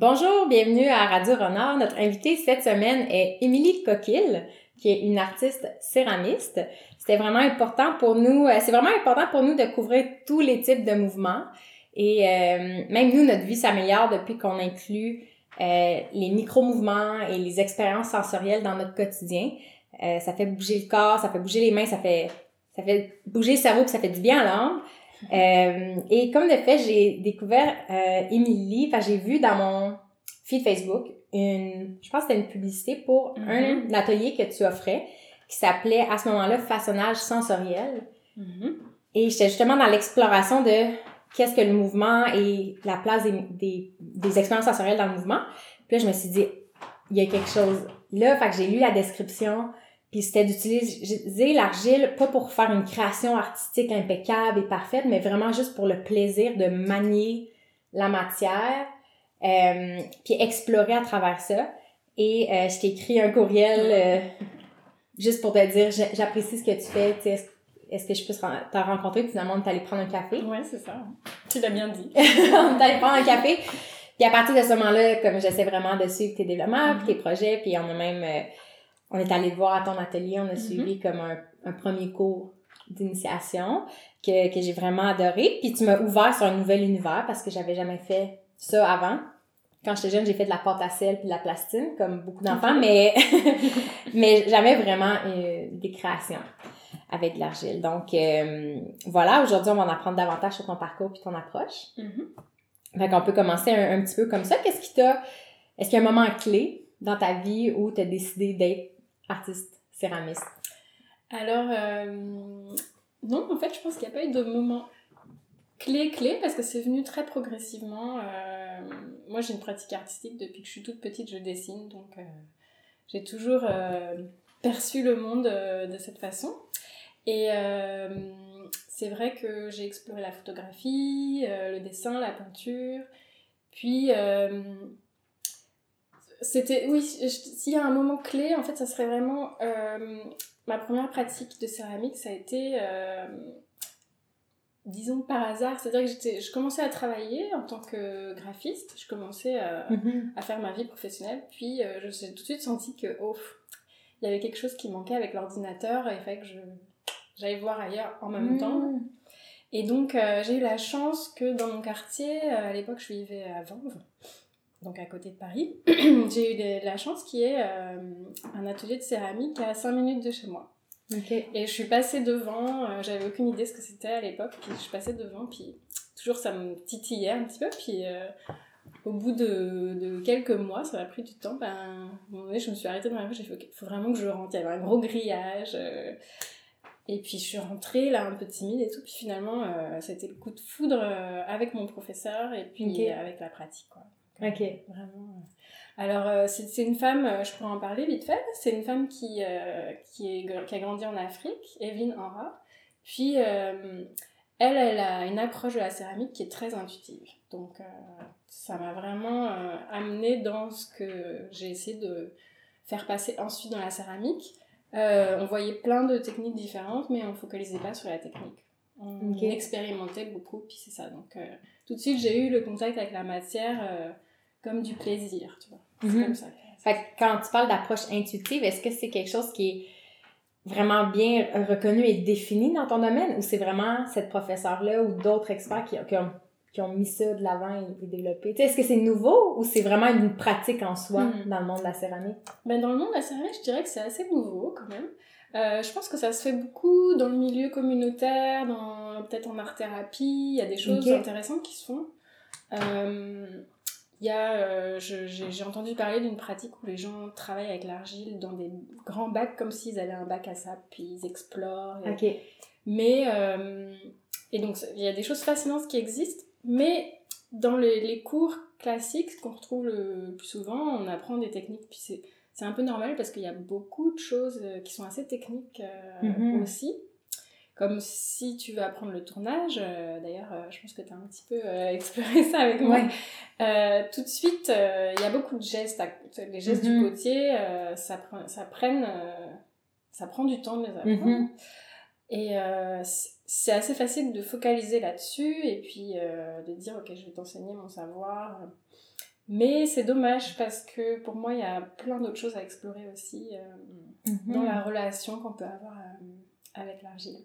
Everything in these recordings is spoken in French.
Bonjour, bienvenue à Radio Renard. Notre invitée cette semaine est Émilie Coquille, qui est une artiste céramiste. C'était vraiment important pour nous, euh, c'est vraiment important pour nous de couvrir tous les types de mouvements. Et euh, même nous, notre vie s'améliore depuis qu'on inclut euh, les micro-mouvements et les expériences sensorielles dans notre quotidien. Euh, ça fait bouger le corps, ça fait bouger les mains, ça fait, ça fait bouger le cerveau, puis ça fait du bien à l'âme. Euh, et comme de fait, j'ai découvert euh, enfin j'ai vu dans mon feed Facebook une, je pense que c'était une publicité pour un, atelier que tu offrais qui s'appelait à ce moment-là façonnage sensoriel. Et j'étais justement dans l'exploration de qu'est-ce que le mouvement et la place des, des, des expériences sensorielles dans le mouvement. Puis là, je me suis dit, il y a quelque chose là. Fait que j'ai lu la description, puis c'était d'utiliser l'argile pas pour faire une création artistique impeccable et parfaite, mais vraiment juste pour le plaisir de manier la matière, euh, puis explorer à travers ça. Et euh, je t'ai écrit un courriel euh, juste pour te dire j'apprécie ce que tu fais, tu sais, est-ce que je peux te rencontrer? Puis finalement on est allé prendre un café. Ouais c'est ça. Tu l'as bien dit. On est allé prendre un café. Puis à partir de ce moment-là comme j'essaie vraiment de suivre tes développements puis tes projets puis on a même euh, on est allé voir à ton atelier on a suivi comme un, un premier cours d'initiation que, que j'ai vraiment adoré puis tu m'as ouvert sur un nouvel univers parce que j'avais jamais fait ça avant quand j'étais jeune, j'ai fait de la pâte à sel puis de la plastine, comme beaucoup d'enfants, mais, mais jamais vraiment euh, des créations avec de l'argile. Donc, euh, voilà, aujourd'hui, on va en apprendre davantage sur ton parcours puis ton approche. Mm-hmm. Fait qu'on peut commencer un, un, petit peu comme ça. Qu'est-ce qui t'a... Est-ce qu'il y a un moment clé dans ta vie où tu as décidé d'être artiste céramiste? Alors, euh, non, en fait, je pense qu'il n'y a pas eu de moment clé clé parce que c'est venu très progressivement. Euh, moi, j'ai une pratique artistique depuis que je suis toute petite, je dessine, donc euh, j'ai toujours perçu le monde de cette façon. Et c'est vrai que j'ai exploré la photographie, le dessin, la peinture, puis c'était oui s'il y a un moment clé en fait ça serait vraiment ma première pratique de céramique ça a été disons par hasard, c'est-à-dire que j'étais, je commençais à travailler en tant que graphiste, je commençais à, Mm-hmm. à faire ma vie professionnelle, puis euh, je j'ai tout de suite senti que, oh, il y avait quelque chose qui manquait avec l'ordinateur, et il fallait que je, j'aille voir ailleurs en même Mm. temps. Et donc euh, j'ai eu la chance que dans mon quartier, euh, à l'époque je vivais à Vanves, donc à côté de Paris, j'ai eu de- la chance qu'il y ait euh, un atelier de céramique à 5 minutes de chez moi. Et je suis passée devant, euh, j'avais aucune idée ce que c'était à l'époque, puis je suis passée devant, puis toujours ça me titillait un petit peu, puis euh, au bout de, de quelques mois, ça m'a pris du temps, ben, à un moment donné, je me suis arrêtée dans la rue, j'ai fait, ok, faut vraiment que je rentre, il y avait un gros grillage, et puis je suis rentrée là un peu timide et tout, puis finalement, euh, c'était le coup de foudre euh, avec mon professeur, et puis avec la pratique, quoi. OK. Vraiment. Alors, euh, c'est une femme, euh, je pourrais en parler vite fait, c'est une femme qui, euh, qui, est, qui a grandi en Afrique, Evelyne Henra. Puis, euh, elle, elle a une approche de la céramique qui est très intuitive. Donc, euh, ça m'a vraiment amenée dans ce que j'ai essayé de faire passer ensuite dans la céramique. On voyait plein de techniques différentes, mais on focalisait pas sur la technique. On expérimentait beaucoup, puis c'est ça. Donc, tout de suite, j'ai eu le contact avec la matière comme du plaisir, tu vois. Mhm. comme ça. Fait que quand tu parles d'approche intuitive, est-ce que c'est quelque chose qui est vraiment bien reconnu et défini dans ton domaine ou c'est vraiment cette professeure-là ou d'autres experts qui, qui, ont, qui ont mis ça de l'avant et, et développé? Est-ce que c'est nouveau ou c'est vraiment une pratique en soi Mhm. dans le monde de la céramique? Ben, dans le monde de la céramique, je dirais que c'est assez nouveau quand même. Euh, je pense que ça se fait beaucoup dans le milieu communautaire, dans peut-être en art-thérapie. Il y a des choses intéressantes qui se font. Euh, Il y a, euh, j'ai entendu parler d'une pratique où les gens travaillent avec l'argile dans des grands bacs comme s'ils avaient un bac à sable, puis ils explorent. et- OK. Mais, euh, et donc, il y a des choses fascinantes qui existent, mais dans les, les cours classiques qu'on retrouve le plus souvent, on apprend des techniques, puis c'est, un peu normal parce qu'il y a beaucoup de choses euh, qui sont assez techniques euh, Mhm. aussi. Comme si tu veux apprendre le tournage, euh, d'ailleurs, euh, je pense que tu as un petit peu euh, exploré ça avec moi. Ouais. Tout de suite, il y a beaucoup de gestes. Les gestes Mhm. du potier, euh, ça, prend, ça, prenne, ça prend du temps de les apprendre. Mhm. Et c'est assez facile de focaliser là-dessus et puis de dire ok je vais t'enseigner mon savoir. Mais c'est dommage parce que pour moi, il y a plein d'autres choses à explorer aussi euh, Mhm. dans la relation qu'on peut avoir avec l'argile.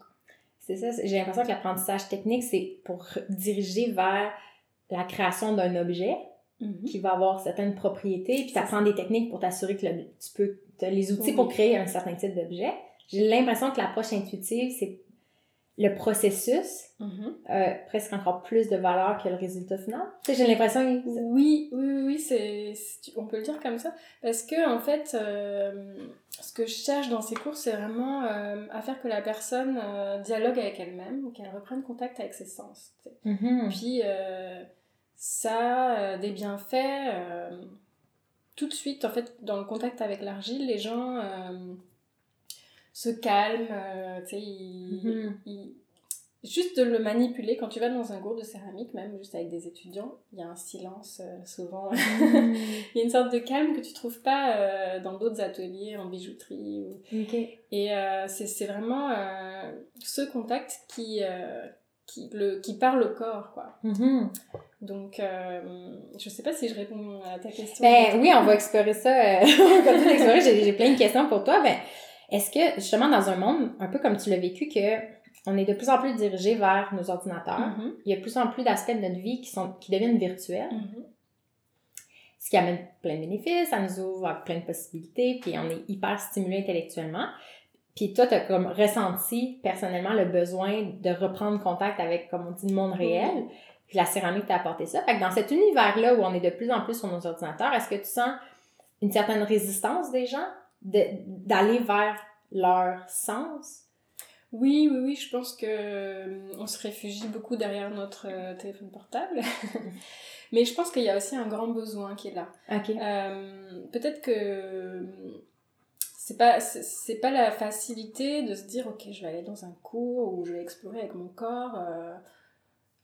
C'est ça, j'ai l'impression que l'apprentissage technique, c'est pour diriger vers la création d'un objet qui va avoir certaines propriétés, puis ça prend des techniques pour t'assurer que le- tu peux, as les outils Oui. pour créer un certain type d'objet. J'ai l'impression que l'approche intuitive, c'est le processus, Mhm. euh, presque encore plus de valeur que le résultat final. Tu sais, j'ai l'impression que... Oui, oui, oui, c'est, c'est- on peut le dire comme ça. Parce que, en fait, euh, ce que je cherche dans ces cours, c'est vraiment euh, à faire que la personne dialogue avec elle-même, qu'elle reprenne contact avec ses sens. Mhm. Puis, ça a des bienfaits. tout de suite, en fait, dans le contact avec l'argile, les gens se calment, euh, tu sais, Mhm. ils- Juste de le manipuler, quand tu vas dans un cours de céramie, même juste avec des étudiants, il y a un silence euh, souvent. Mhm. il y a une sorte de calme que tu trouves pas euh, dans d'autres ateliers en bijouterie. ou- Ok. Et c'est c'est vraiment ce contact qui, qui, le, qui parle au corps, quoi. Mhm. Donc, euh, je sais pas si je réponds à ta question. Ben oui, on va explorer ça. On va. J'ai j'ai plein de questions pour toi. Ben, est-ce que, justement, dans un monde, un peu comme tu l'as vécu, que on est de plus en plus dirigé vers nos ordinateurs, Mhm. il y a de plus en plus d'aspects de notre vie qui, sont, qui deviennent virtuels, Mhm. ce qui amène plein de bénéfices, ça nous ouvre à plein de possibilités, puis on est hyper stimulé intellectuellement. Puis toi, tu as comme ressenti personnellement le besoin de reprendre contact avec, comme on dit, le monde réel. Puis la céramique t'a apporté ça. Fait que dans cet univers-là où on est de plus en plus sur nos ordinateurs, est-ce que tu sens une certaine résistance des gens? D'aller vers leur sens? Oui, oui, oui, je pense que euh, on se réfugie beaucoup derrière notre euh, téléphone portable. Mais je pense qu'il y a aussi un grand besoin qui est là. Euh, Peut-être que c'est pas c'est- pas la facilité de se dire ok je vais aller dans un cours où je vais explorer avec mon corps.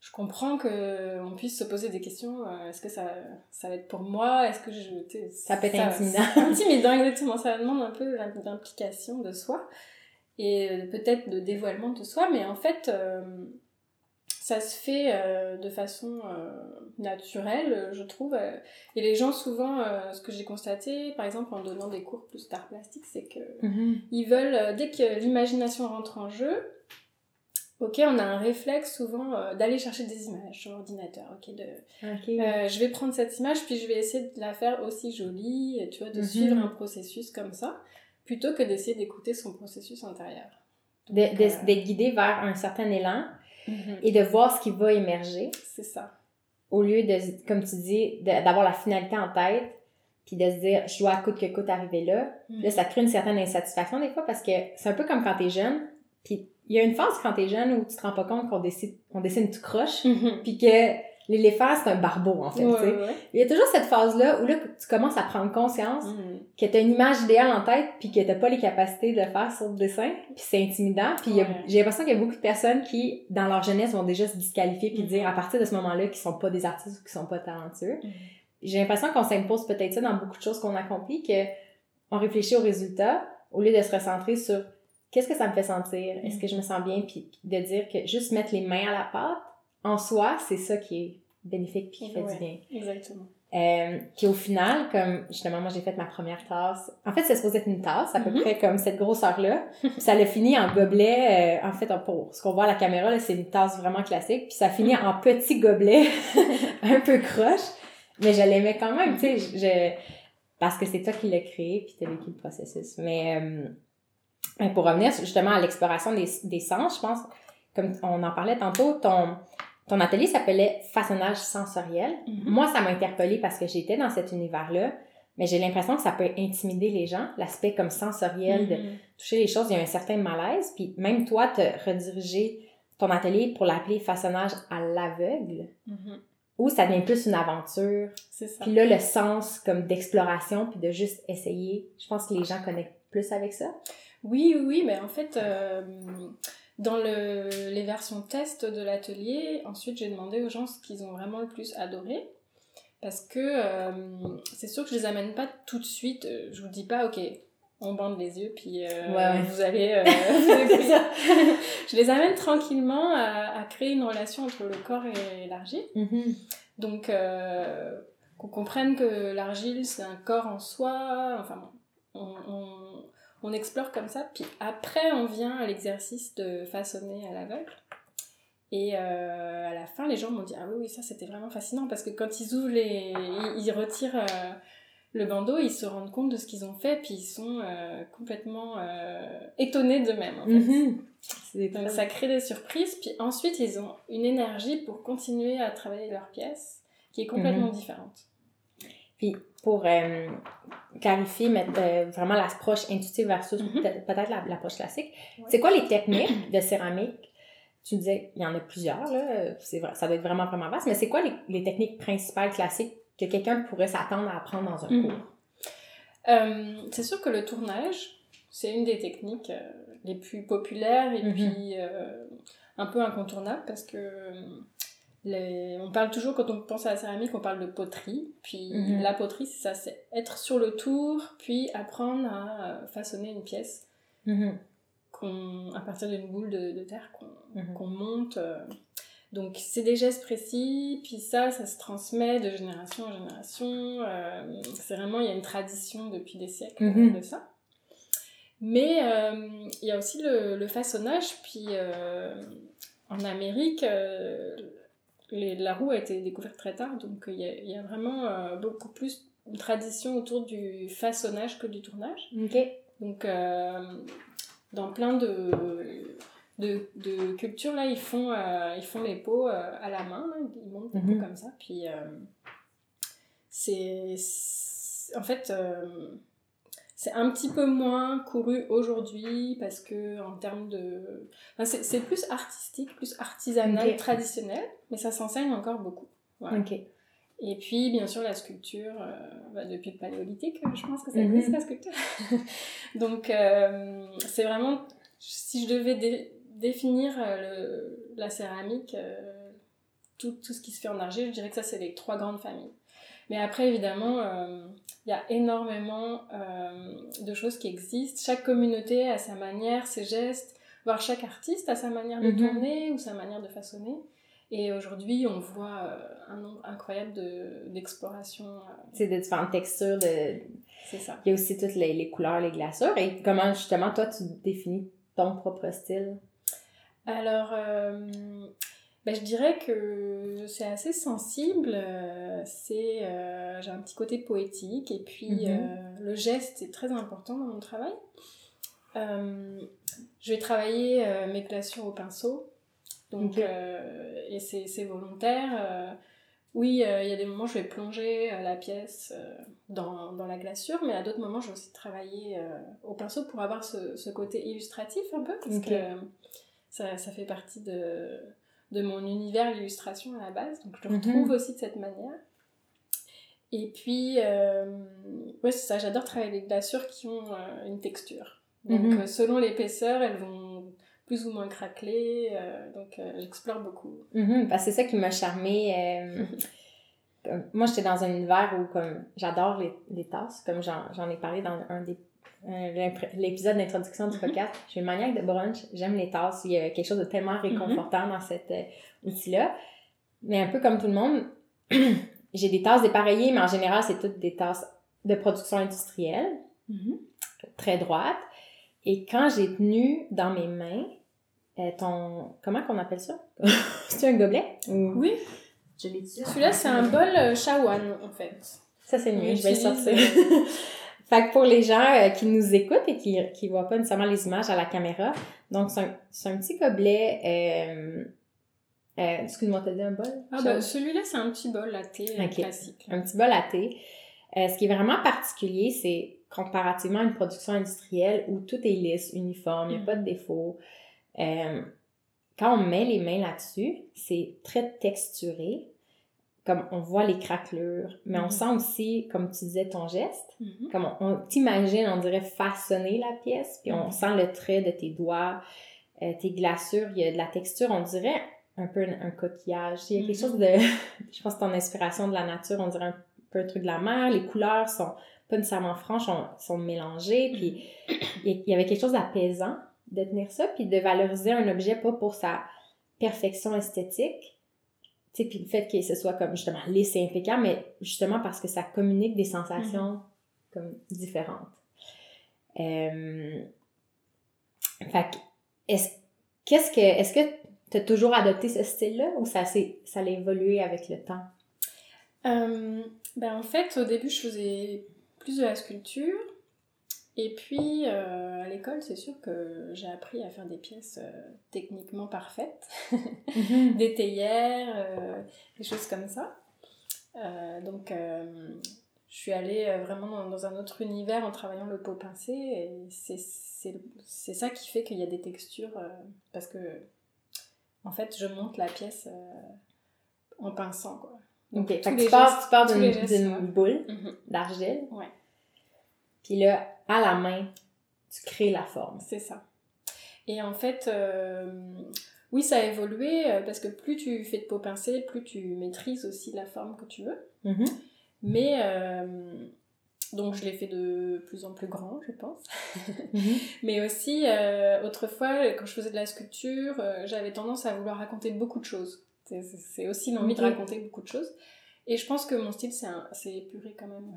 Je comprends que on puisse se poser des questions. euh, Est-ce que ça, ça va être pour moi? Est-ce que je Ça peut être intimidant. c'est intimidant exactement. Ça demande un peu d'implication de soi et euh, peut-être de dévoilement de soi, mais en fait. euh, ça se fait euh, de façon naturelle, je trouve. et les gens, souvent, ce que j'ai constaté, par exemple en donnant des cours plus d'art plastique, c'est que Mhm. ils veulent, dès que l'imagination rentre en jeu, ok, on a un réflexe souvent euh, d'aller chercher des images sur l'ordinateur. Ok, de, euh, je vais prendre cette image, puis je vais essayer de la faire aussi jolie, tu vois, de Mhm. suivre un processus comme ça, plutôt que d'essayer d'écouter son processus intérieur. De- euh, D'être guidé vers un certain élan mhm, et de voir ce qui va émerger C'est ça. au lieu de, comme tu dis, d'avoir la finalité en tête puis de se dire, je dois coûte que coûte arriver là. Là, ça crée une certaine insatisfaction des fois parce que c'est un peu comme quand t'es jeune. Puis il y a une phase quand t'es jeune où tu te rends pas compte qu'on décide, on dessine tout croche. Mhm. Puis que l'éléphant, c'est un barbeau, en fait. Ouais, tu sais. ouais. Il y a toujours cette phase-là où là, tu commences à prendre conscience Mhm. que t'as une image idéale en tête puis que t'as pas les capacités de le faire sur le dessin. Puis c'est intimidant. Puis Ouais. j'ai l'impression qu'il y a beaucoup de personnes qui, dans leur jeunesse, vont déjà se disqualifier puis Mhm. dire à partir de ce moment-là qu'ils sont pas des artistes ou qu'ils sont pas talentueux. Mhm. J'ai l'impression qu'on s'impose peut-être ça dans beaucoup de choses qu'on accomplit, que on réfléchit aux résultats au lieu de se recentrer sur qu'est-ce que ça me fait sentir, est-ce que je me sens bien, puis de dire que juste mettre les mains à la pâte, en soi, c'est ça qui est bénéfique puis qui fait Ouais. du bien. Exactement. Euh, qui au final, comme justement, moi j'ai fait ma première tasse. En fait, c'est supposé être une tasse, à peu Mhm. près comme cette grosseur-là. Puis ça l'a fini en gobelet. euh, en fait, pour ce qu'on voit à la caméra, là, c'est une tasse vraiment classique. Puis ça finit en petit gobelet, un peu croche. Mais je l'aimais quand même, tu sais. je- Parce que c'est toi qui l'as créé, puis t'as vécu le processus. Mais euh, pour revenir justement à l'exploration des, des sens, je pense, comme on en parlait tantôt, ton, ton atelier s'appelait façonnage sensoriel. Mhm. Moi, ça m'a interpellée parce que j'étais dans cet univers-là, mais j'ai l'impression que ça peut intimider les gens, l'aspect comme sensoriel de Mhm. toucher les choses, il y a un certain malaise. Puis même toi, te rediriger ton atelier pour l'appeler façonnage à l'aveugle, Mhm. où ça devient plus une aventure. C'est ça. Puis là, le sens comme d'exploration, puis de juste essayer, je pense que les gens connectent plus avec ça. Oui, oui, mais en fait, euh, dans le, les versions test de l'atelier, ensuite j'ai demandé aux gens ce qu'ils ont vraiment le plus adoré. Parce que euh, c'est sûr que je les amène pas tout de suite. euh, Je vous dis pas, ok, on bande les yeux, puis euh, Ouais, vous allez. euh, vous je les amène tranquillement à, à créer une relation entre le corps et l'argile. Mhm. Donc, euh, qu'on comprenne que l'argile, c'est un corps en soi. Enfin, on, on, on, explore comme ça. Puis après, on vient à l'exercice de façonner à l'aveugle. Et euh, à la fin, les gens m'ont dit Ah oui, oui, ça c'était vraiment fascinant parce que quand ils ouvrent les. Ils, retirent euh, le bandeau, ils se rendent compte de ce qu'ils ont fait, puis ils sont euh, complètement étonnés d'eux-mêmes. En fait. Mhm. Donc ça crée des surprises, puis ensuite ils ont une énergie pour continuer à travailler leur pièce qui est complètement mhm. différente. Puis pour clarifier, mettre vraiment l'approche intuitive versus mhm. peut-être l'approche classique, c'est quoi les techniques de céramique? Tu disais, il y en a plusieurs, là. Vrai, ça doit être vraiment, vraiment vaste. Mais c'est quoi les, les, techniques principales classiques que quelqu'un pourrait s'attendre à apprendre dans un mhm. cours? Euh, c'est sûr que le tournage, c'est une des techniques euh, les plus populaires et mhm. puis euh, un peu incontournables parce que les... on parle toujours, quand on pense à la céramique, on parle de poterie. Puis mhm. la poterie, c'est ça, c'est être sur le tour, puis apprendre à façonner une pièce à partir d'une boule de, terre qu'on mhm. monte. Euh. Donc c'est des gestes précis, puis ça, ça se transmet de génération en génération. Euh, c'est vraiment, il y a une tradition depuis des siècles mhm. de ça. Mais euh, il y a aussi le, façonnage, puis en Amérique, la roue a été découverte très tard, donc il y a, vraiment beaucoup plus de tradition autour du façonnage que du tournage. Donc dans plein de, de, de cultures, là, ils font, euh, ils font les pots euh, à la main, ils montent des pots mhm. comme ça. Puis, euh, c'est. En fait, c'est un petit peu moins couru aujourd'hui parce que, en termes de. Enfin, c'est plus artistique, plus artisanal, traditionnel, mais ça s'enseigne encore beaucoup. Et puis, bien sûr, la sculpture, euh, bah, depuis le paléolithique, je pense que ça existe mhm. la sculpture. Donc, euh, c'est vraiment, si je devais définir euh, le, la céramique, tout, tout, ce qui se fait en argile, je dirais que ça, c'est les trois grandes familles. Mais après, évidemment, il y a énormément de choses qui existent. Chaque communauté a sa manière, ses gestes, voire chaque artiste a sa manière de mhm. tourner ou sa manière de façonner. Et aujourd'hui, on voit euh, un nombre incroyable d'exploration. De, euh. C'est de différentes textures. De... C'est ça. Il y a aussi toutes les, les, couleurs, les glaceurs. Et comment, justement, toi, tu définis ton propre style? Alors, euh, ben, je dirais que c'est assez sensible. C'est, j'ai un petit côté poétique. Et puis, mm-hmm. le geste est très important dans mon travail. je vais travailler mes glaçures au pinceau. Donc, euh, et c'est volontaire. Euh, oui, euh, il y a des moments où je vais plonger la pièce dans, dans, la glaçure, mais à d'autres moments, je vais aussi travailler au pinceau pour avoir ce, ce, côté illustratif un peu, parce que ça, ça, fait partie de, de mon univers, l'illustration à la base, donc je le mhm. retrouve aussi de cette manière. Et puis, ouais, c'est ça, j'adore travailler avec des glaçures qui ont une texture. Donc, mhm. selon l'épaisseur, elles vont plus ou moins craquelé. Euh, donc, euh, j'explore beaucoup. Mm c'est ça qui m'a charmé. Euh, moi, j'étais dans un univers où comme j'adore les, les, tasses, comme j'en ai parlé dans un des l'épisode d'introduction du podcast. Je suis une maniaque de brunch, j'aime les tasses. Il y a quelque chose de tellement mm-hmm. réconfortant dans cet outil-là. Mais un peu comme tout le monde, j'ai des tasses dépareillées, mais en général, c'est toutes des tasses de production industrielle, mm-hmm. très droites. Et quand j'ai tenu dans mes mains euh, ton. Comment qu'on appelle ça? c'est un gobelet? Oui. Je l'ai dit. Celui-là, c'est un bol euh, shawan, en fait. Ça, c'est mieux. Je vais sortir. fait que pour les gens euh, qui nous écoutent et qui ne voient pas nécessairement les images à la caméra, donc c'est un, un, petit gobelet. Euh, Excuse-moi, t'as dit un bol? Ah, ben, celui-là, c'est un petit bol à thé classique. Un petit bol à thé. ce qui est vraiment particulier, c'est comparativement à une production industrielle où tout est lisse, uniforme, il n'y a pas de défauts. Euh, quand on met les mains là-dessus, c'est très texturé, comme on voit les craquelures, mais on mhm. sent aussi, comme tu disais, ton geste, mhm. comme on, t'imagine, on dirait façonner la pièce, puis on mhm. sent le trait de tes doigts, euh, tes glaçures, il y a de la texture, on dirait un peu un, coquillage. Il y a quelque chose de, je pense, ton inspiration de la nature, on dirait un peu un truc de la mer, les couleurs sont pas nécessairement franches, sont, sont mélangées, puis il y avait quelque chose d'apaisant de tenir ça, puis de valoriser un objet pas pour sa perfection esthétique, tu sais, puis le fait que ce soit comme justement lisse et impeccable, mais justement parce que ça communique des sensations comme différentes. Euh, fait est-ce, qu'est-ce que, est-ce que tu as toujours adopté ce style-là ou ça, ça a évolué avec le temps? Euh, ben en fait, au début, je faisais plus de la sculpture. Et puis, euh, à l'école, c'est sûr que j'ai appris à faire des pièces euh, techniquement parfaites, Mhm. des théières, des choses comme ça. donc, je suis allée vraiment dans, dans, un autre univers en travaillant le pot pincé. Et c'est ça qui fait qu'il y a des textures. parce que, en fait, je monte la pièce en pinçant, quoi. Donc, fait que tu, pars, tu pars d'une boule Mhm. d'argile. Ouais. Puis là, à la main, tu crées la forme. C'est ça. Et en fait, euh, oui, ça a évolué euh, parce que plus tu fais de peau pincée, plus tu maîtrises aussi la forme que tu veux. Mhm. Mais euh, donc je l'ai fait de plus en plus grand, je pense. Mhm. Mais aussi, euh, autrefois, quand je faisais de la sculpture, euh, j'avais tendance à vouloir raconter beaucoup de choses. C'est- C'est aussi l'envie de raconter beaucoup de choses. Et je pense que mon style s'est épuré quand même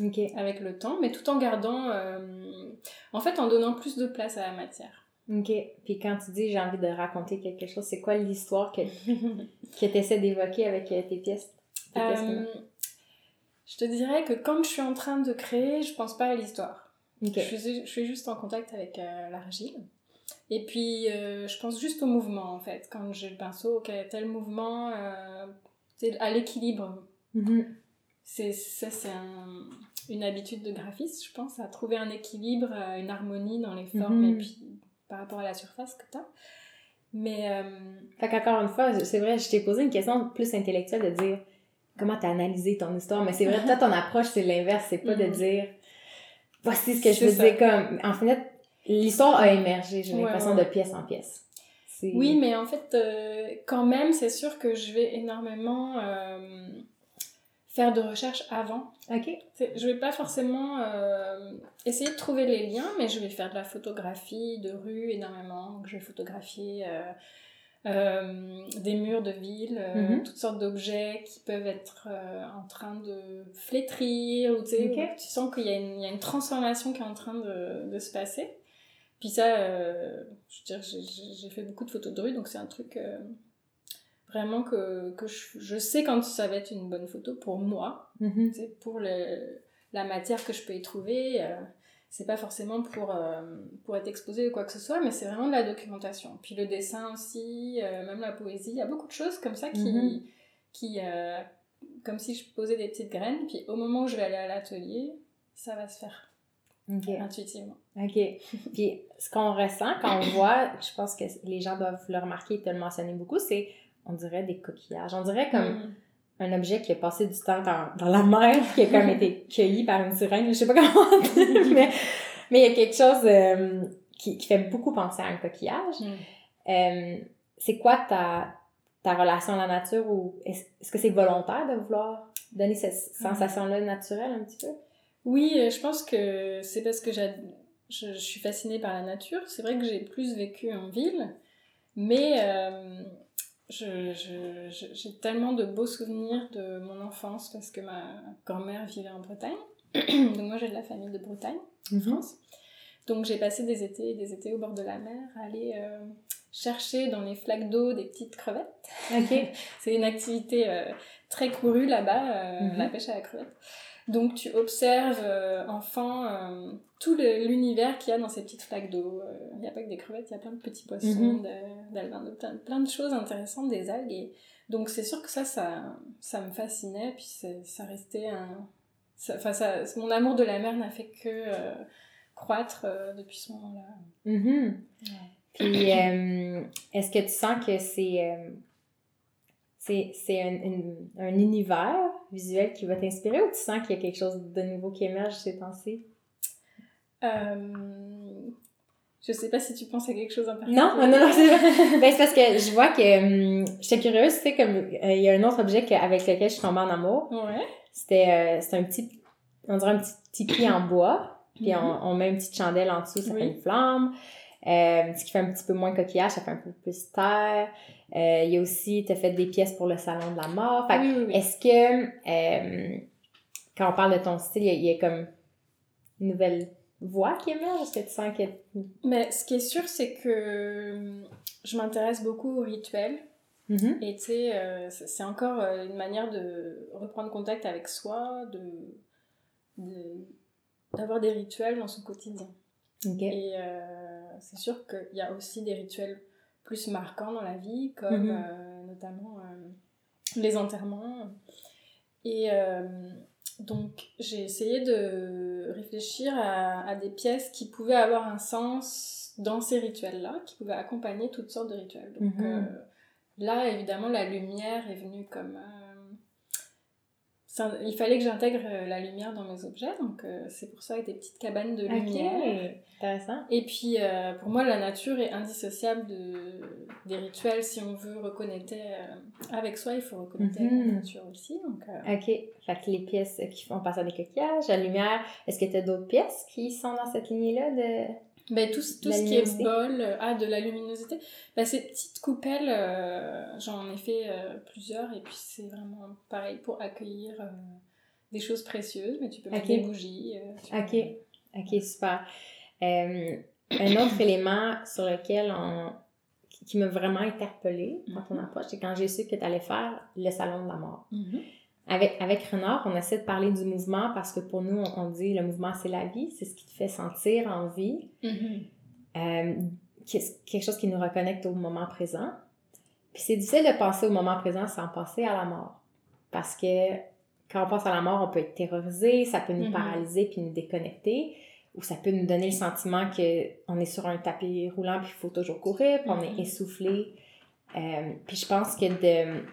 euh, Ok. avec le temps, mais tout en gardant, euh, en fait, en donnant plus de place à la matière. Ok. Puis quand tu dis j'ai envie de raconter quelque chose, c'est quoi l'histoire que, que tu essaies d'évoquer avec euh, tes pièces? Tes pièces Euh, je te dirais que quand je suis en train de créer, je pense pas à l'histoire. Je, suis, je suis juste en contact avec euh, l'argile. Et puis, euh, je pense juste au mouvement, en fait. Quand j'ai le pinceau, ok, tel mouvement, à l'équilibre. Mhm. C'est, ça, c'est un- une habitude de graphiste, je pense, à trouver un équilibre, euh, une harmonie dans les formes Mhm. et puis par rapport à la surface que tu as. Mais euh, Fait qu'encore une fois, c'est vrai, je t'ai posé une question plus intellectuelle de dire comment t'as analysé ton histoire, mais c'est vrai, toi, ton approche, c'est l'inverse, c'est pas de Mhm. dire voici ce que je veux ça. dire, comme, en fait, l'histoire a émergé, j'ai l'impression, ouais. de pièce en pièce. Oui, mais en fait, euh, quand même, c'est sûr que je vais énormément euh, faire de recherche avant. Ok. Je vais pas forcément euh, essayer de trouver les liens, mais je vais faire de la photographie de rue énormément. Donc, je vais photographier euh, euh, des murs de ville, Mhm. toutes sortes d'objets qui peuvent être en train de flétrir, ou tu où sens qu'il y, a une- il y a une transformation qui est en train de, de se passer. Puis ça, je veux dire, j'ai- fait beaucoup de photos de rue, donc c'est un truc vraiment que, que je, je sais quand ça va être une bonne photo pour moi, tu sais, pour le, la matière que je peux y trouver. euh, c'est pas forcément pour, euh, pour être exposé ou quoi que ce soit, mais c'est vraiment de la documentation. Puis le dessin aussi, euh, même la poésie, il y a beaucoup de choses comme ça qui. Mhm. qui euh, comme si je posais des petites graines, puis au moment où je vais aller à l'atelier, ça va se faire intuitivement. OK. Puis ce qu'on ressent quand on voit, je pense que les gens doivent le remarquer te le mentionner beaucoup, c'est, on dirait des coquillages. On dirait comme Mhm. un objet qui a passé du temps dans, dans la mer, qui a comme été cueilli par une sirène. Je sais pas comment dire, mais, mais il y a quelque chose euh, qui, qui fait beaucoup penser à un coquillage. Mhm. Euh, c'est quoi ta, ta relation à la nature ou est-ce que c'est volontaire de vouloir donner cette sensation-là naturelle un petit peu? Oui, euh, je pense que c'est parce que je, je suis fascinée par la nature. C'est vrai que j'ai plus vécu en ville, mais euh, je- je- je- j'ai tellement de beaux souvenirs de mon enfance parce que ma grand-mère vivait en Bretagne. Donc moi j'ai de la famille de Bretagne, en France. Donc j'ai passé des étés et des étés au bord de la mer à aller euh, chercher dans les flaques d'eau des petites crevettes. OK. C'est une activité euh, très courue là-bas, euh, Mhm. la pêche à la crevette. Donc tu observes, euh, enfant, euh, tout l'univers qu'il y a dans ces petites flaques d'eau. Euh, Il n'y a pas que des crevettes, il y a plein de petits poissons, Mhm. de- d'albins, de plein, plein de choses intéressantes, des algues. Et... Donc c'est sûr que ça, ça, ça me fascinait, puis ça restait un... ça- Enfin, ça, mon amour de la mer n'a fait que euh, croître depuis ce moment-là. Mhm. Puis, euh, est-ce que tu sens que c'est euh, c'est c'est un, un univers visuel qui va t'inspirer ou tu sens qu'il y a quelque chose de nouveau qui émerge ces temps-ci? Euh, Je sais pas si tu penses à quelque chose en particulier. Non, non, non, c'est ben, c'est parce que je vois que hum, j'étais curieuse, tu sais, comme euh, il y a un autre objet que- avec lequel je suis tombée en amour. Ouais. C'était euh, un petit, on dirait un petit tipi en bois, puis Mhm. on, on met une petite chandelle en dessous, ça Oui. fait une flamme. Euh, ce qui fait un petit peu moins coquillage, ça fait un peu plus terre. Euh, il y a aussi, tu as fait des pièces pour le salon de la mort. Fait, Oui, oui, oui. Est-ce que, euh, quand on parle de ton style, il y, a- il y a comme une nouvelle voix qui émerge? Est-ce que tu sens que... Mais ce qui est sûr, c'est que je m'intéresse beaucoup aux rituels. Mhm. Et tu sais, euh, c'est encore une manière de reprendre contact avec soi, de de- d'avoir des rituels dans son quotidien. Et euh, c'est sûr qu'il y a aussi des rituels plus marquants dans la vie, comme Mhm. euh, notamment euh, les enterrements. Et donc j'ai essayé de réfléchir à, à des pièces qui pouvaient avoir un sens dans ces rituels-là, qui pouvaient accompagner toutes sortes de rituels. Donc Mhm. euh, là, évidemment, la lumière est venue comme... il fallait que j'intègre euh, la lumière dans mes objets, donc euh, c'est pour ça avec des petites cabanes de lumière. OK. Intéressant. Et puis, euh, pour moi, la nature est indissociable de, des rituels. Si on veut reconnecter euh, avec soi, il faut reconnecter avec Mhm. la nature aussi. Donc, OK. Fait que les pièces qui font passer à des coquillages, la lumière, est-ce que tu as d'autres pièces qui sont dans cette lignée-là de... ben, tout, tout ce qui est bol, euh, ah, de la luminosité, ben, ces petites coupelles, euh, j'en ai fait euh, plusieurs. Et puis, c'est vraiment pareil pour accueillir euh, des choses précieuses. Mais tu peux mettre Ok. des bougies. tu peux- OK. OK, super. Un autre élément sur lequel on... qui- qui m'a vraiment interpellée dans ton Mhm. approche, c'est quand j'ai su que tu allais faire le salon de la mort. Mhm. Avec, avec Renard, on essaie de parler du mouvement parce que pour nous, on, on dit le mouvement, c'est la vie, c'est ce qui te fait sentir en vie, euh, qu'est- quelque chose qui nous reconnecte au moment présent. Puis c'est difficile de penser au moment présent sans penser à la mort. Parce que quand on pense à la mort, on peut être terrorisé, ça peut nous Mhm. paralyser puis nous déconnecter, ou ça peut nous donner le sentiment qu'on est sur un tapis roulant puis il faut toujours courir, puis on est Mhm. essoufflé. Euh, puis je pense que de,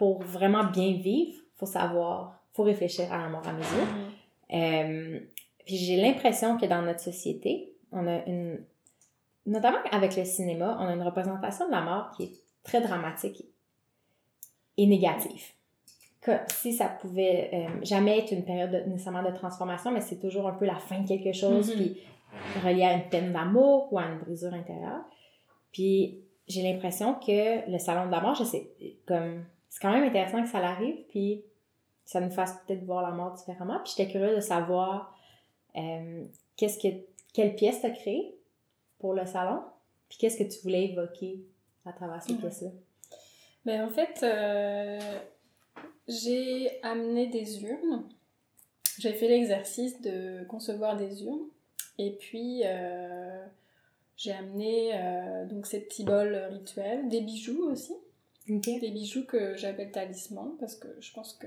pour vraiment bien vivre, faut savoir, faut réfléchir à la mort à mesure. Mhm. Euh, puis j'ai l'impression que dans notre société, on a une. Notamment avec le cinéma, on a une représentation de la mort qui est très dramatique et négative. Que si ça pouvait euh, jamais être une période de- nécessairement de transformation, mais c'est toujours un peu la fin de quelque chose, Mhm. puis relié à une peine d'amour ou à une brisure intérieure. Puis j'ai l'impression que le salon de la mort, je sais, comme c'est quand même intéressant que ça l'arrive, puis ça nous fasse peut-être voir la mort différemment. Puis j'étais curieuse de savoir euh, qu'est-ce que quelle pièce t'as créée pour le salon, puis qu'est-ce que tu voulais évoquer à travers ces Mhm. pièces-là? Ben, en fait, euh, j'ai amené des urnes. J'ai fait l'exercice de concevoir des urnes. Et puis, euh, j'ai amené donc ces petits bols rituels, des bijoux aussi. Ok. Des bijoux que j'appelle talismans parce que je pense que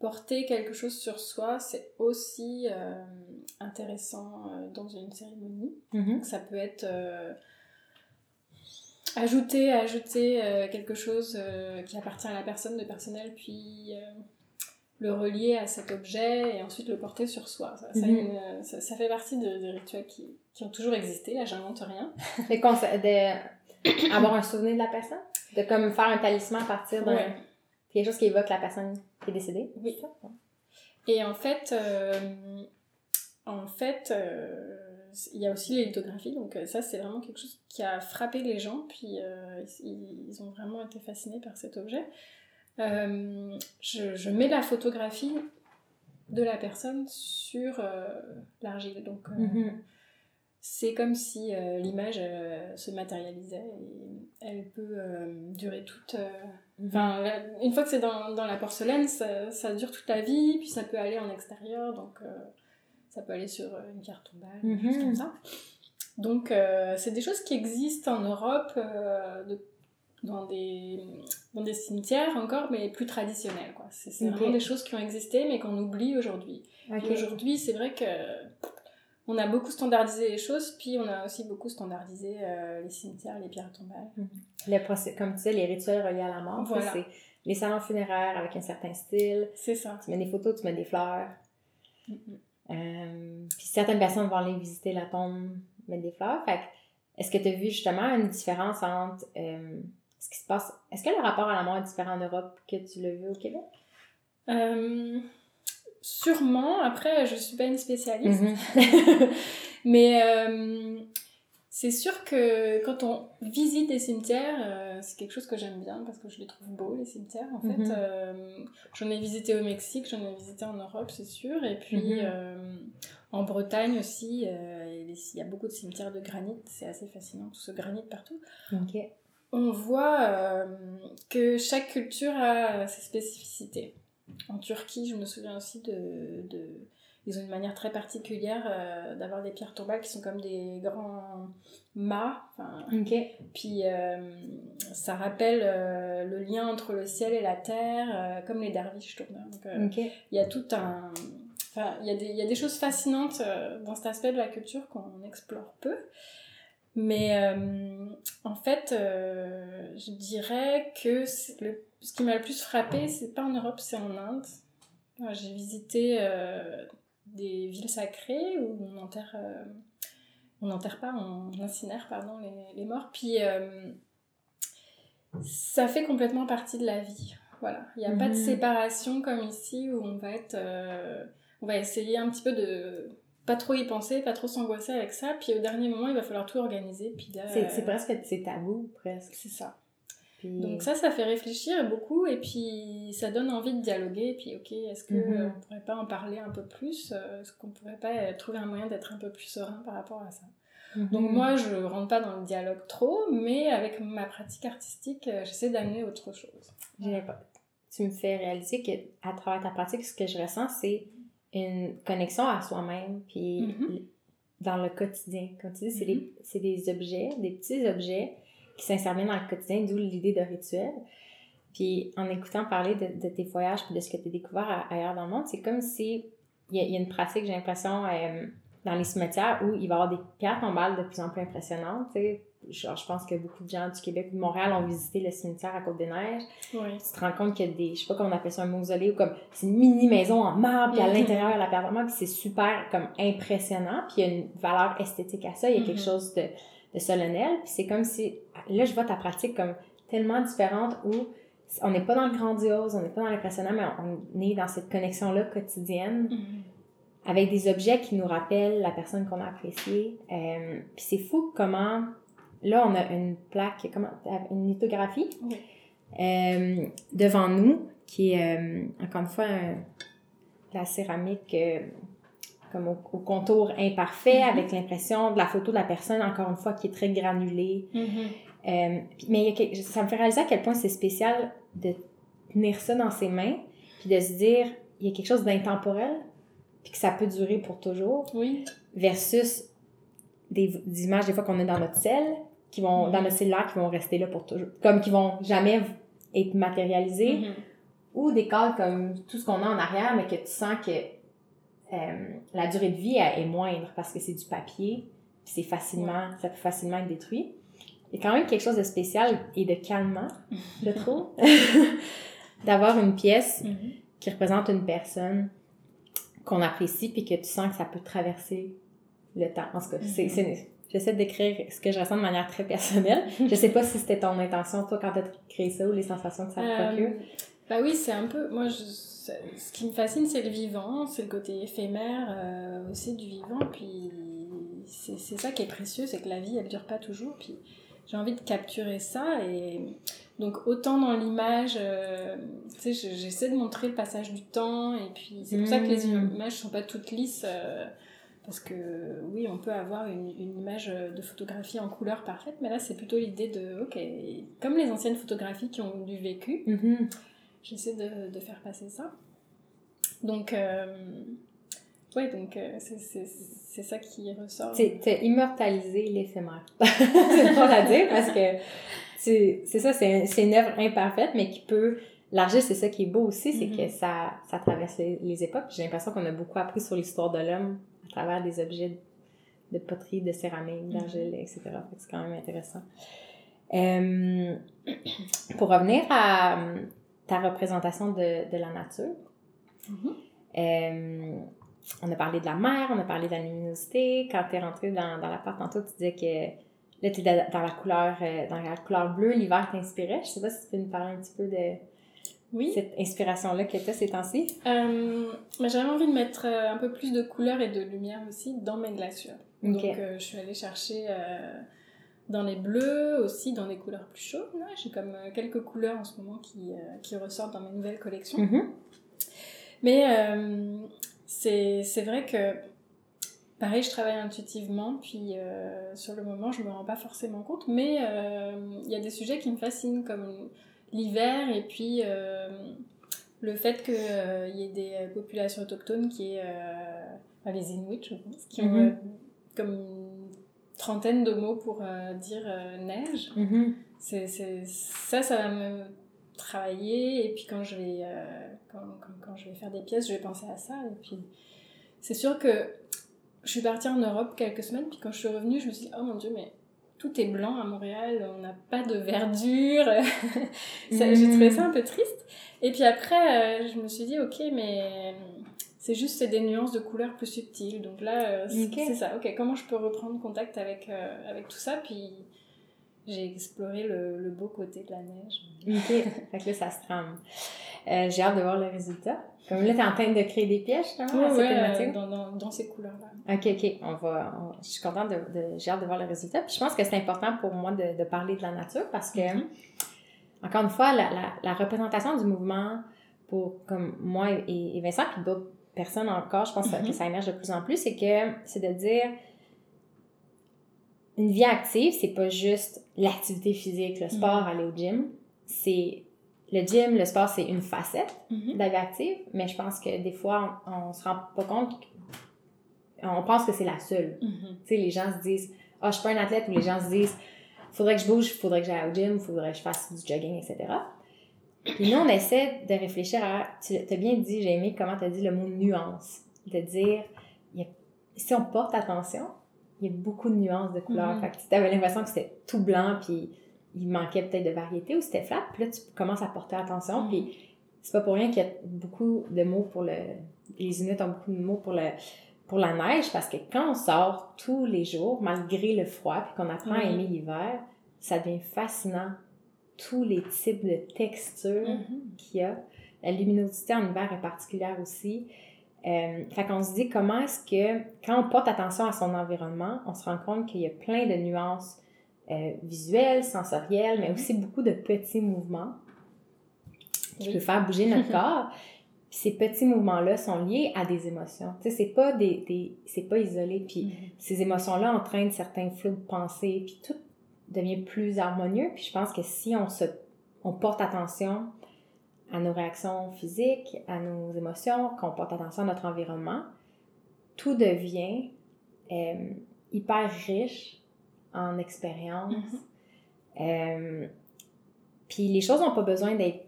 porter quelque chose sur soi, c'est aussi euh, intéressant euh, dans une cérémonie. Mhm. Donc ça peut être euh, ajouter, ajouter quelque chose qui appartient à la personne de personnel, puis le relier à cet objet et ensuite le porter sur soi. Ça, ça a une- ça- ça fait partie de- des rituels qui, qui ont toujours existé, là j'invente rien. Fait qu'on sait- de avoir un souvenir de la personne, de comme faire un talisman à partir d'un Ouais. quelque chose qui évoque la personne qui est décédée. Oui. Et en fait, euh, en fait, euh, il y a aussi les lithographies, donc euh, ça c'est vraiment quelque chose qui a frappé les gens, puis euh, ils, ils ont vraiment été fascinés par cet objet. Je, je mets la photographie de la personne sur l'argile, donc Mhm. C'est comme si euh, l'image euh, se matérialisait et elle peut euh, durer toute. Enfin, la- une fois que c'est dans, dans la porcelaine, ça, ça dure toute la vie, puis ça peut aller en extérieur, donc ça peut aller sur une carte tombale, choses Mhm. comme ça. Donc, c'est des choses qui existent en Europe, de- dans, des, dans des cimetières encore, mais plus traditionnels. quoi. C'est c'est Ok. vraiment des choses qui ont existé, mais qu'on oublie aujourd'hui. Ok. Et Aujourd'hui, c'est vrai que on a beaucoup standardisé les choses, puis on a aussi beaucoup standardisé euh, les cimetières, les pierres tombales. Le procé- comme tu disais, les rituels reliés à la mort, Voilà. c'est les salons funéraires avec un certain style. C'est ça. Tu mets des photos, tu mets des fleurs. Mhm. Euh, puis certaines personnes vont aller visiter la tombe, mettre des fleurs. Fait que, est-ce que tu as vu justement une différence entre euh, ce qui se passe? Est-ce que le rapport à la mort est différent en Europe que tu l'as vu au Québec? Sûrement, après, je suis pas une spécialiste, Mhm. mais euh, c'est sûr que quand on visite des cimetières, euh, c'est quelque chose que j'aime bien parce que je les trouve beaux, les cimetières. En fait, Mhm. Euh, j'en ai visité au Mexique, j'en ai visité en Europe, c'est sûr. Et puis Mhm. en Bretagne aussi, il y a- beaucoup de cimetières de granit. C'est assez fascinant, tout ce granit partout. On voit que chaque culture a ses spécificités. En Turquie, je me souviens aussi de... de- Ils ont une manière très particulière euh, d'avoir des pierres tombales qui sont comme des grands mâts. Enfin, Ok. puis euh, ça rappelle euh, le lien entre le ciel et la terre, comme les derviches tourneurs. Ok. il y a tout un. Il y, y a des choses fascinantes dans cet aspect de la culture qu'on explore peu. Mais euh, en fait, euh, je dirais que le- ce qui m'a le plus frappé, c'est pas en Europe, c'est en Inde. Moi, J'ai visité euh, des villes sacrées où on enterre. euh, on n'enterre pas, on incinère pardon, les, les morts. Puis euh, ça fait complètement partie de la vie. Voilà, il n'y a pas de Mhm. séparation comme ici où on va être, euh, on va essayer un petit peu de pas trop y penser, pas trop s'angoisser avec ça. Puis au dernier moment, il va falloir tout organiser. Puis là, C'est euh, c'est presque c'est tabou, presque. c'est ça. Puis... Donc ça, ça fait réfléchir beaucoup et puis ça donne envie de dialoguer. Puis ok, est-ce que Mhm. on pourrait pas en parler un peu plus? Est-ce qu'on pourrait pas trouver un moyen d'être un peu plus serein par rapport à ça? Mhm. Donc moi, je rentre pas dans le dialogue trop, mais avec ma pratique artistique, euh, j'essaie d'amener autre chose. L'impression- Tu me fais réaliser que à travers ta pratique, ce que je ressens, c'est une connexion à soi-même, puis Mhm. dans le quotidien. Comme tu dis, c'est des, c'est des objets, des petits objets qui s'insèrent bien dans le quotidien, d'où l'idée de rituel. Puis en écoutant parler de, de tes voyages puis de ce que tu as découvert ailleurs dans le monde, c'est comme si il y, y a une pratique, j'ai l'impression, euh, dans les cimetières où il va y avoir des pierres tombales de plus en plus impressionnantes. tu sais. Genre, je pense que beaucoup de gens du Québec ou de Montréal ont visité le cimetière à Côte-des-Neiges Oui. tu te rends compte qu'il y a des, je sais pas comment on appelle ça, un mausolée ou comme, c'est une mini maison en marbre, puis à Mhm. l'intérieur, la pierre vraiment, puis c'est super, comme, impressionnant, puis il y a une valeur esthétique à ça, il y a quelque Mhm. chose de, de solennel, puis c'est comme si, là, je vois ta pratique comme tellement différente où on n'est pas dans le grandiose, on n'est pas dans l'impressionnant, mais on est dans cette connexion-là quotidienne Mhm. avec des objets qui nous rappellent la personne qu'on a appréciée. Euh, puis c'est fou comment, là, on a une plaque, comment, une lithographie Oui. euh, devant nous, qui est, euh, encore une fois, un- la céramique euh, comme au, au contour imparfait, Mhm. avec l'impression de la photo de la personne, encore une fois, qui est très granulée. Mhm. Mais il y a quelque- ça me fait réaliser à quel point c'est spécial de tenir ça dans ses mains, puis de se dire, il y a quelque chose d'intemporel, puis que ça peut durer pour toujours, Oui. versus des, des images des fois qu'on a dans notre cell, qui vont, dans notre cellulaire, qui vont rester là pour toujours, comme qui vont jamais être matérialisées, Mhm. ou des cadres comme tout ce qu'on a en arrière, mais que tu sens que euh, la durée de vie elle, est moindre parce que c'est du papier, puis c'est facilement, ça peut facilement être détruit. Il y a quand même quelque chose de spécial et de calmant, je trouve, d'avoir une pièce Mhm. qui représente une personne qu'on apprécie puis que tu sens que ça peut traverser le temps. En tout cas, c'est- j'essaie de décrire ce que je ressens de manière très personnelle. Je sais pas si c'était ton intention, toi, quand tu as créé ça ou les sensations que ça te procure. Euh, bah oui, c'est un peu. Moi, je, ce qui me fascine, c'est le vivant, c'est le côté éphémère euh, aussi du vivant. Puis c'est ça qui est précieux, c'est que la vie, elle dure pas toujours. Puis j'ai envie de capturer ça. Et donc, autant dans l'image, euh, tu sais, je- j'essaie de montrer le passage du temps. Et puis c'est pour ça que les Mm. images sont pas toutes lisses. euh, parce que oui, on peut avoir une, une image de photographie en couleur parfaite, mais là c'est plutôt l'idée de, ok, comme les anciennes photographies qui ont du vécu, Mhm. j'essaie de, de faire passer ça. Donc, euh, ouais, donc euh, c'est- ça qui ressort. T'as immortalisé l'éphémère. c'est drôle à dire parce que c'est ça, c'est un- c'est une œuvre imparfaite, mais qui peut. L'argile, c'est ça qui est beau aussi, c'est Mhm. que ça, ça traverse les, les époques. J'ai l'impression qu'on a beaucoup appris sur l'histoire de l'homme à travers des objets de poterie, de céramique, d'argile, etc. Fait que C'est quand même intéressant. Euh, pour revenir à euh, ta représentation de, de la nature, Mhm. euh, on a parlé de la mer, on a parlé de la luminosité. Quand tu es rentré dans, dans l'appart tantôt, tu disais que là, tu es dans la couleur, dans la couleur bleue, l'hiver t'inspirait. Je sais pas si tu peux nous parler un petit peu de Oui. cette inspiration-là que tu as ces temps-ci? Euh, j'avais envie de mettre euh, un peu plus de couleur et de lumière aussi dans mes glaçures. Donc je suis allée chercher dans les bleus, aussi dans des couleurs plus chaudes. J'ai comme quelques couleurs en ce moment qui, qui ressortent dans mes nouvelles collections. Mm-hmm. Mais c'est vrai que Pareil, je travaille intuitivement, puis euh, sur le moment, je me rends pas forcément compte, mais euh, il y a des sujets qui me fascinent, comme l'hiver, et puis euh, le fait qu'il y ait des populations autochtones qui est les Inuits, je pense, qui ont mm-hmm. comme une trentaine de mots pour dire neige. C'est ça, ça va me travailler, et puis quand je vais, quand, quand, quand je vais faire des pièces, je vais penser à ça, et puis c'est sûr que je suis partie en Europe quelques semaines, puis quand je suis revenue, je me suis dit, oh mon dieu, mais tout est blanc à Montréal, on n'a pas de verdure. J'ai trouvé ça un peu triste. Et puis après, euh, je me suis dit, ok, mais c'est juste des nuances de couleurs plus subtiles. Donc là, euh, c'est ça. Ok, comment je peux reprendre contact avec, euh, avec tout ça? Puis j'ai exploré le, le, beau côté de la neige. Ok, fait que là, ça se trame. J'ai hâte de voir le résultat. Comme là, tu es en train de créer des pièges, ouais, dans, dans, dans, ces couleurs-là. OK, OK. On va, je suis contente de, de j'ai hâte de voir le résultat. Puis je pense que c'est important pour moi de, de, parler de la nature parce que, mm-hmm. encore une fois, la, la, la, représentation du mouvement pour, comme moi et, Vincent, puis d'autres personnes encore, je pense que mm-hmm. ça émerge de plus en plus, c'est que, c'est de dire, une vie active, c'est pas juste l'activité physique, le sport, mm-hmm. aller au gym. C'est le gym, le sport, c'est une facette de la vie active, mais je pense que des fois, on, se rend pas compte, on pense que c'est la seule. Mm-hmm. Tu sais, les gens se disent, ah, oh, je suis pas un athlète, ou les gens se disent, faudrait que je bouge, faudrait que j'aille au gym, faudrait que je fasse du jogging, etc. Puis nous, on essaie de réfléchir à, tu as bien dit, j'ai aimé comment tu as dit le mot nuance, de dire, si on porte attention, il y a beaucoup de nuances de couleurs. Mm-hmm. Fait que tu avais l'impression que c'était tout blanc, puis il manquait peut-être de variété ou c'était flat. Puis là, tu commences à porter attention. Mm. Puis c'est pas pour rien qu'il y a beaucoup de mots pour le. Les Inuits ont beaucoup de mots pour le pour la neige parce que quand on sort tous les jours, malgré le froid, puis qu'on apprend à mm. aimer l'hiver, ça devient fascinant. Tous les types de textures mm-hmm. qu'il y a. La luminosité en hiver est particulière aussi. Euh, fait qu'on se dit comment est-ce que, quand on porte attention à son environnement, on se rend compte qu'il y a plein de nuances euh, visuel, sensoriel, mais aussi beaucoup de petits mouvements qui peuvent faire bouger notre corps. ces petits mouvements-là sont liés à des émotions. Tu sais, c'est pas des, des c'est pas isolé. Puis mm-hmm. ces émotions-là entraînent certains flux de pensée, puis tout devient plus harmonieux. Puis je pense que si on se, on porte attention à nos réactions physiques, à nos émotions, qu'on porte attention à notre environnement, tout devient euh, hyper riche en expérience. Mm-hmm. Euh, puis les choses n'ont pas besoin d'être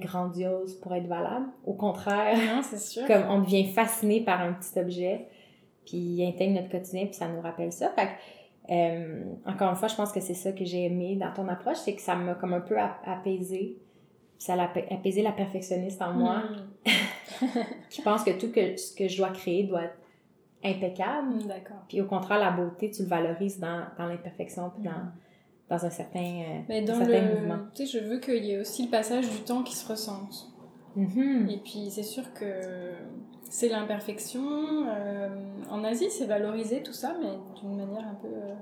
grandioses pour être valables. Au contraire, comme on devient fasciné par un petit objet, puis il intègre notre quotidien, puis ça nous rappelle ça. Fait euh, encore une fois, je pense que c'est ça que j'ai aimé dans ton approche, c'est que ça m'a comme un peu apaisé. Ça a apaisé la perfectionniste en moi, mm. qui pense que tout que, ce que je dois créer doit être impeccable. D'accord. Puis au contraire, la beauté, tu le valorises dans, dans l'imperfection, puis dans, dans un certain, euh, Mais dans le, mouvement. Tu sais, je veux qu'il y ait aussi le passage du temps qui se ressente. Mm-hmm. Et puis c'est sûr que c'est l'imperfection. Euh, en Asie, c'est valorisé tout ça, mais d'une manière un peu euh,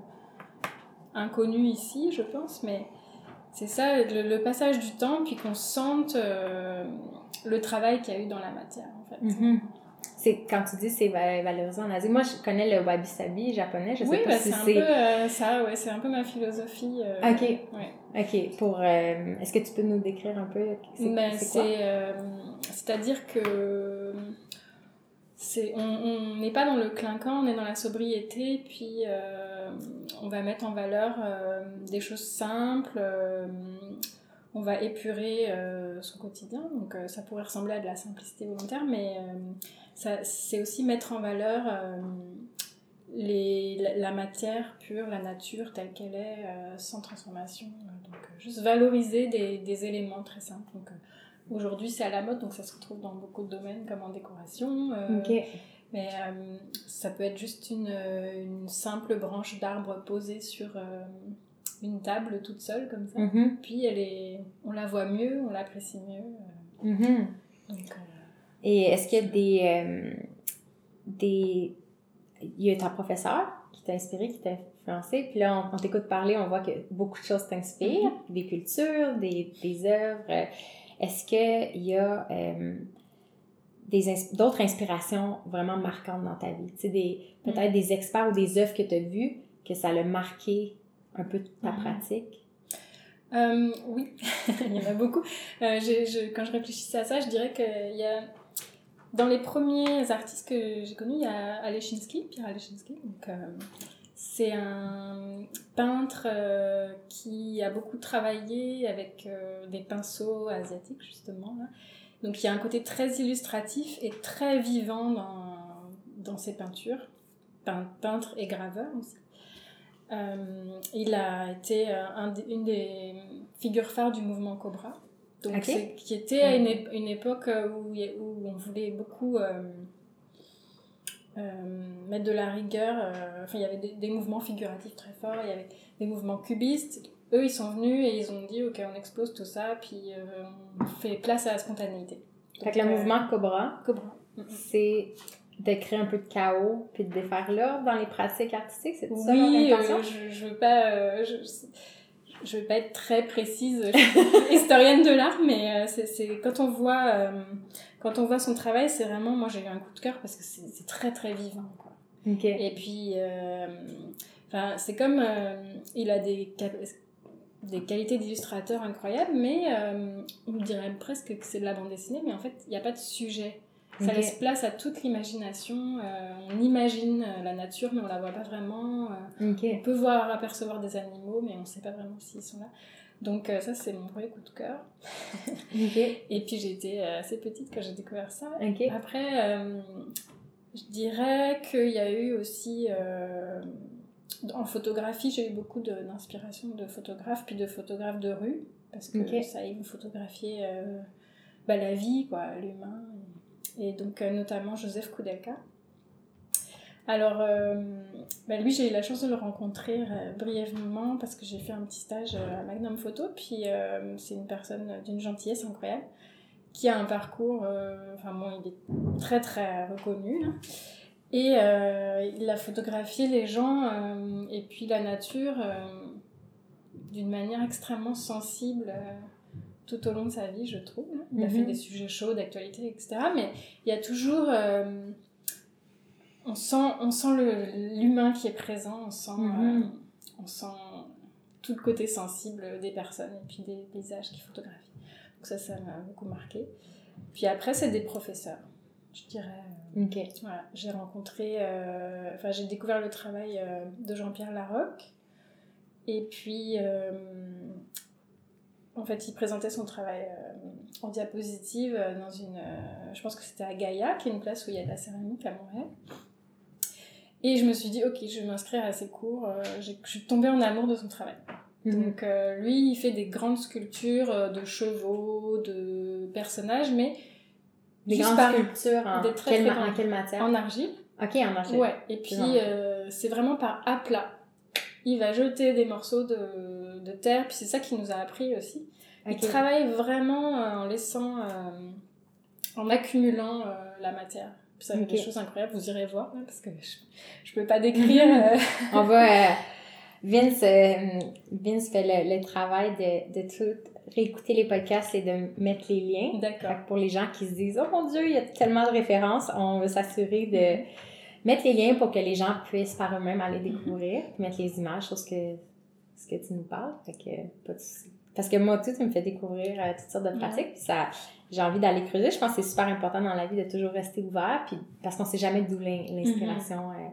inconnue ici, je pense. Mais c'est ça, le, passage du temps, puis qu'on sente le travail qu'il y a eu dans la matière, en fait. Mm-hmm c'est quand tu dis c'est valorisant en Asie. Moi, je connais le wabi-sabi japonais. Je sais pas bah, si c'est. un peu euh, ça, ouais, c'est un peu ma philosophie. Euh, ok. Ouais. Ok. Pour, euh, est-ce que tu peux nous décrire un peu c'est ben, C'est-à-dire que c'est on n'est pas dans le clinquant, on est dans la sobriété, puis on va mettre en valeur des choses simples on va épurer son quotidien. Donc ça pourrait ressembler à de la simplicité volontaire, mais c'est aussi mettre en valeur euh, les, la, matière pure, la nature telle qu'elle est, euh, sans transformation. donc, euh, juste valoriser des, des, éléments très simples. Donc, aujourd'hui, c'est à la mode, donc ça se retrouve dans beaucoup de domaines, comme en décoration. Mais ça peut être juste une, une simple branche d'arbre posée sur une table toute seule, comme ça. Mm-hmm. Puis, elle est, on la voit mieux, on l'apprécie mieux. Mm-hmm. Donc, et est-ce qu'il y a des, euh, des il y a ta professeur qui t'a inspiré, qui t'a influencé. Puis là, on, on t'écoute parler, on voit que beaucoup de choses t'inspirent, des cultures, des, des œuvres. Est-ce qu'il y a euh, d'autres inspirations vraiment marquantes dans ta vie? Tu sais, des, peut-être des experts ou des œuvres que tu as vues que ça l'a marqué un peu ta Mhm. pratique? Euh, oui, il y en a beaucoup. Euh, je- quand je réfléchissais à ça, je dirais qu'il y a. Dans les premiers artistes que j'ai connus, il y a Alechinsky, Pierre Alechinsky. Donc, euh, c'est un peintre qui a beaucoup travaillé avec des pinceaux asiatiques, justement. Là. Donc, il y a un côté très illustratif et très vivant dans, dans ses peintures. Pein- Peintre et graveur aussi. Euh, il a été euh, un une des figures phares du mouvement Cobra, donc qui était à une, une époque euh, où, où on voulait beaucoup euh, euh, mettre de la rigueur. euh, enfin, il y avait des, des mouvements figuratifs très forts, il y avait des mouvements cubistes. Eux, ils sont venus et ils ont dit ok, on explose tout ça, puis on fait place à la spontanéité. Le Donc, euh, mouvement Cobra, Cobra. c'est de créer un peu de chaos puis de défaire l'ordre dans les pratiques artistiques, c'est ça Oui, l'intention? euh, je, je veux pas, euh, je, je veux pas être très précise, je suis pas historienne de l'art, mais euh, c'est, quand on voit, quand on voit son travail, c'est vraiment, moi j'ai eu un coup de cœur parce que c'est, très très vivant, quoi. Ok. Et puis, enfin, c'est comme, euh, il a des des qualités d'illustrateur incroyables, mais euh, on dirait presque que c'est de la bande dessinée, mais en fait, il n'y a pas de sujet. Ça laisse place à toute l'imagination. euh, on imagine euh, la nature, mais on la voit pas vraiment. euh, on peut voir, apercevoir des animaux, mais on ne sait pas vraiment s'ils sont là. Donc euh, ça, c'est mon vrai coup de cœur. Et puis j'étais assez petite quand j'ai découvert ça. Après, je dirais qu'il y a eu aussi... en photographie, j'ai eu beaucoup d'inspiration de, photographes, puis de photographes de rue, parce que ça aide photographier bah, la vie, quoi, l'humain. Et donc, euh, notamment Joseph Koudelka. Alors, euh, bah, lui, j'ai eu la chance de le rencontrer euh, brièvement parce que j'ai fait un petit stage à Magnum Photo. Puis, c'est une personne d'une gentillesse incroyable qui a un parcours. Enfin, bon, il est très très reconnu. là. Et il a photographié les gens et puis la nature d'une manière extrêmement sensible tout au long de sa vie, je trouve. hein. Il a Mhm. fait des sujets chauds, d'actualité, etc. Mais il y a toujours. euh, on sent, on sent l'humain qui est présent, on sent, Mhm. euh, on sent tout le côté sensible des personnes et puis des paysages qu'il photographie. Donc ça, ça m'a beaucoup marqué. Puis après, c'est des professeurs, je dirais. Ok. voilà, j'ai rencontré, euh, enfin j'ai découvert le travail de Jean-Pierre Larocque. Et puis, euh, en fait, il présentait son travail euh, en diapositive euh, dans une, euh, je pense que c'était à Gaïa, qui est une place où il y a de la céramique à Montréal. Et je me suis dit, ok, je vais m'inscrire à ses cours. je suis tombée en amour de son travail. Mhm. Donc euh, lui, il fait des grandes sculptures de chevaux, de personnages, mais Des grandes par- sculptures en, des très, quelle, très en quelle matière? en argile. Ok, en argile. Ouais, et puis euh, c'est vraiment par aplat. Il va jeter des morceaux de, de terre, puis c'est ça qui nous a appris aussi. Il Ok. travaille vraiment euh, en laissant, euh, en accumulant euh, la matière. Puis ça fait des Ok. choses incroyables, vous irez voir, parce que je, je peux pas décrire. euh, On va. Vince, Vince fait le, le travail de, de tout réécouter les podcasts et de mettre les liens. D'accord. pour les gens qui se disent Oh mon Dieu, il y a tellement de références, on veut s'assurer de mettre les liens pour que les gens puissent par eux-mêmes aller découvrir, mettre les images ce que, ce que tu nous parles. Fait que, pas de souci. Parce que moi, tout, tu me fais découvrir euh, toutes sortes de pratiques, puis ça, j'ai envie d'aller creuser. Je pense que c'est super important dans la vie de toujours rester ouvert, puis parce qu'on sait jamais d'où l'in- l'inspiration euh,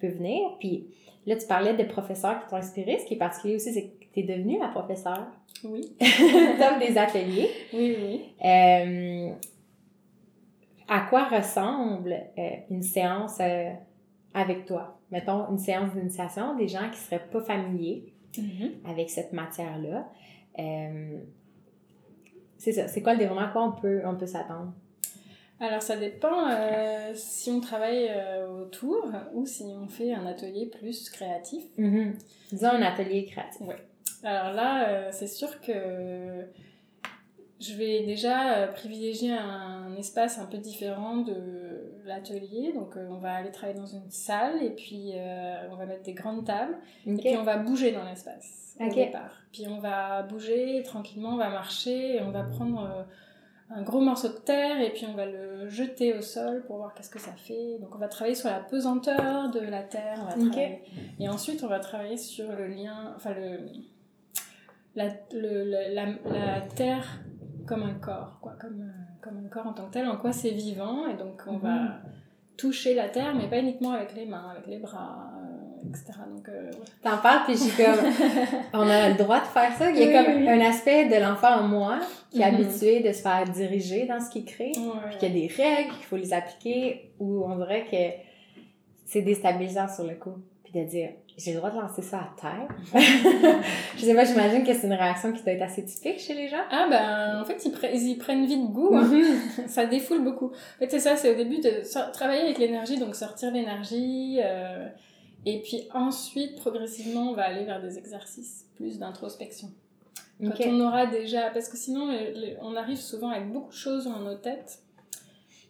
peut venir. Puis là, tu parlais de professeurs qui t'ont inspiré. Ce qui est particulier aussi, c'est que tu es devenue la professeure. Oui, T'offres des ateliers. oui, oui. Euh, à quoi ressemble une séance avec toi? Mettons une séance d'initiation, des gens qui seraient pas familiers avec cette matière-là. Euh, c'est ça. C'est quoi le déroulement? À quoi on peut, on peut s'attendre? Alors ça dépend euh, si on travaille euh, autour ou si on fait un atelier plus créatif. Mhm. Disons un atelier créatif. Alors là, euh, c'est sûr que je vais déjà euh, privilégier un espace un peu différent de l'atelier. Donc, euh, on va aller travailler dans une salle et puis euh, on va mettre des grandes tables. Et puis, on va bouger dans l'espace au départ. Puis, on va bouger tranquillement, on va marcher et on va prendre un gros morceau de terre et puis on va le jeter au sol pour voir qu'est-ce que ça fait. Donc, on va travailler sur la pesanteur de la terre. Et ensuite, on va travailler sur le lien, enfin, le. La, le, la, la terre comme un corps, quoi, comme, euh, comme un corps en tant que tel, en quoi c'est vivant, et donc on va mhm. toucher la terre, mais pas uniquement avec les mains, avec les bras, euh, etc. Donc, euh, T'en parles, puis j'ai comme, on a le droit de faire ça. Il y a comme un aspect de l'enfant en moi qui est mhm. habitué de se faire diriger dans ce qu'il crée, puis qu'il y a des règles, qu'il faut les appliquer, où on dirait que c'est déstabilisant sur le coup, puis de dire, j'ai le droit de lancer ça à terre. je sais pas, j'imagine que c'est une réaction qui doit être assez typique chez les gens. Ah ben, en fait, ils, y prennent vite goût. Hein. Mhm. ça défoule beaucoup. En fait, c'est ça, c'est au début de travailler avec l'énergie, donc sortir l'énergie. Euh, et puis ensuite, progressivement, on va aller vers des exercices plus d'introspection. Quand on aura déjà... Parce que sinon, on arrive souvent avec beaucoup de choses dans nos têtes.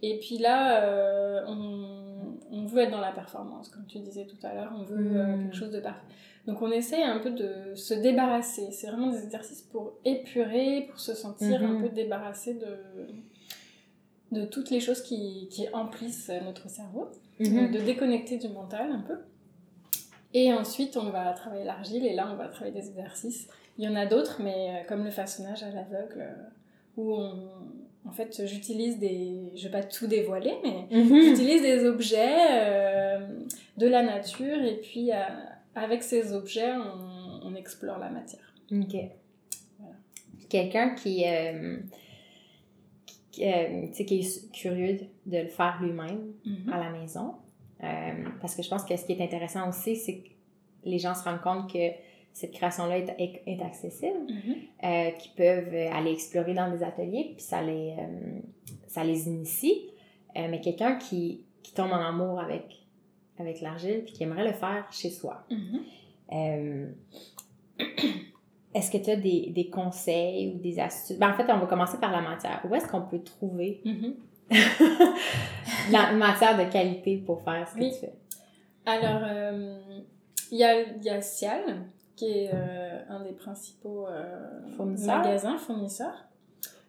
Et puis là, euh, on on veut être dans la performance, comme tu disais tout à l'heure, on veut euh, hmm. quelque chose de parfait. Donc on essaye un peu de se débarrasser. C'est vraiment des exercices pour épurer, pour se sentir un hmm. peu débarrassé de, de toutes les choses qui, qui emplissent notre cerveau, hmm. de déconnecter du mental un peu. Et ensuite, on va travailler l'argile, et là, on va travailler des exercices. Il y en a d'autres, mais euh, comme le façonnage à l'aveugle, euh, où on, en fait, j'utilise des. Je vais pas tout dévoiler, mais mhm. j'utilise des objets euh, de la nature et puis euh, avec ces objets, on, on, explore la matière. Ok. Voilà. Quelqu'un qui, euh, qui, euh, qui, est curieux de le faire lui-même mhm. à la maison, parce que je pense que ce qui est intéressant aussi, c'est que les gens se rendent compte que cette création-là est, est, accessible, mm-hmm. euh, qui peuvent aller explorer dans des ateliers, puis ça les, euh, ça les initie. Euh, mais quelqu'un qui, qui tombe en amour avec, avec l'argile, puis qui aimerait le faire chez soi. Mm-hmm. est-ce que tu as des, des, conseils ou des astuces? Ben, en fait, on va commencer par la matière. Où est-ce qu'on peut trouver mm-hmm. la matière de qualité pour faire ce que tu fais? Alors, il y, a, y a Cial, qui est euh, un des principaux euh, magasins fournisseurs.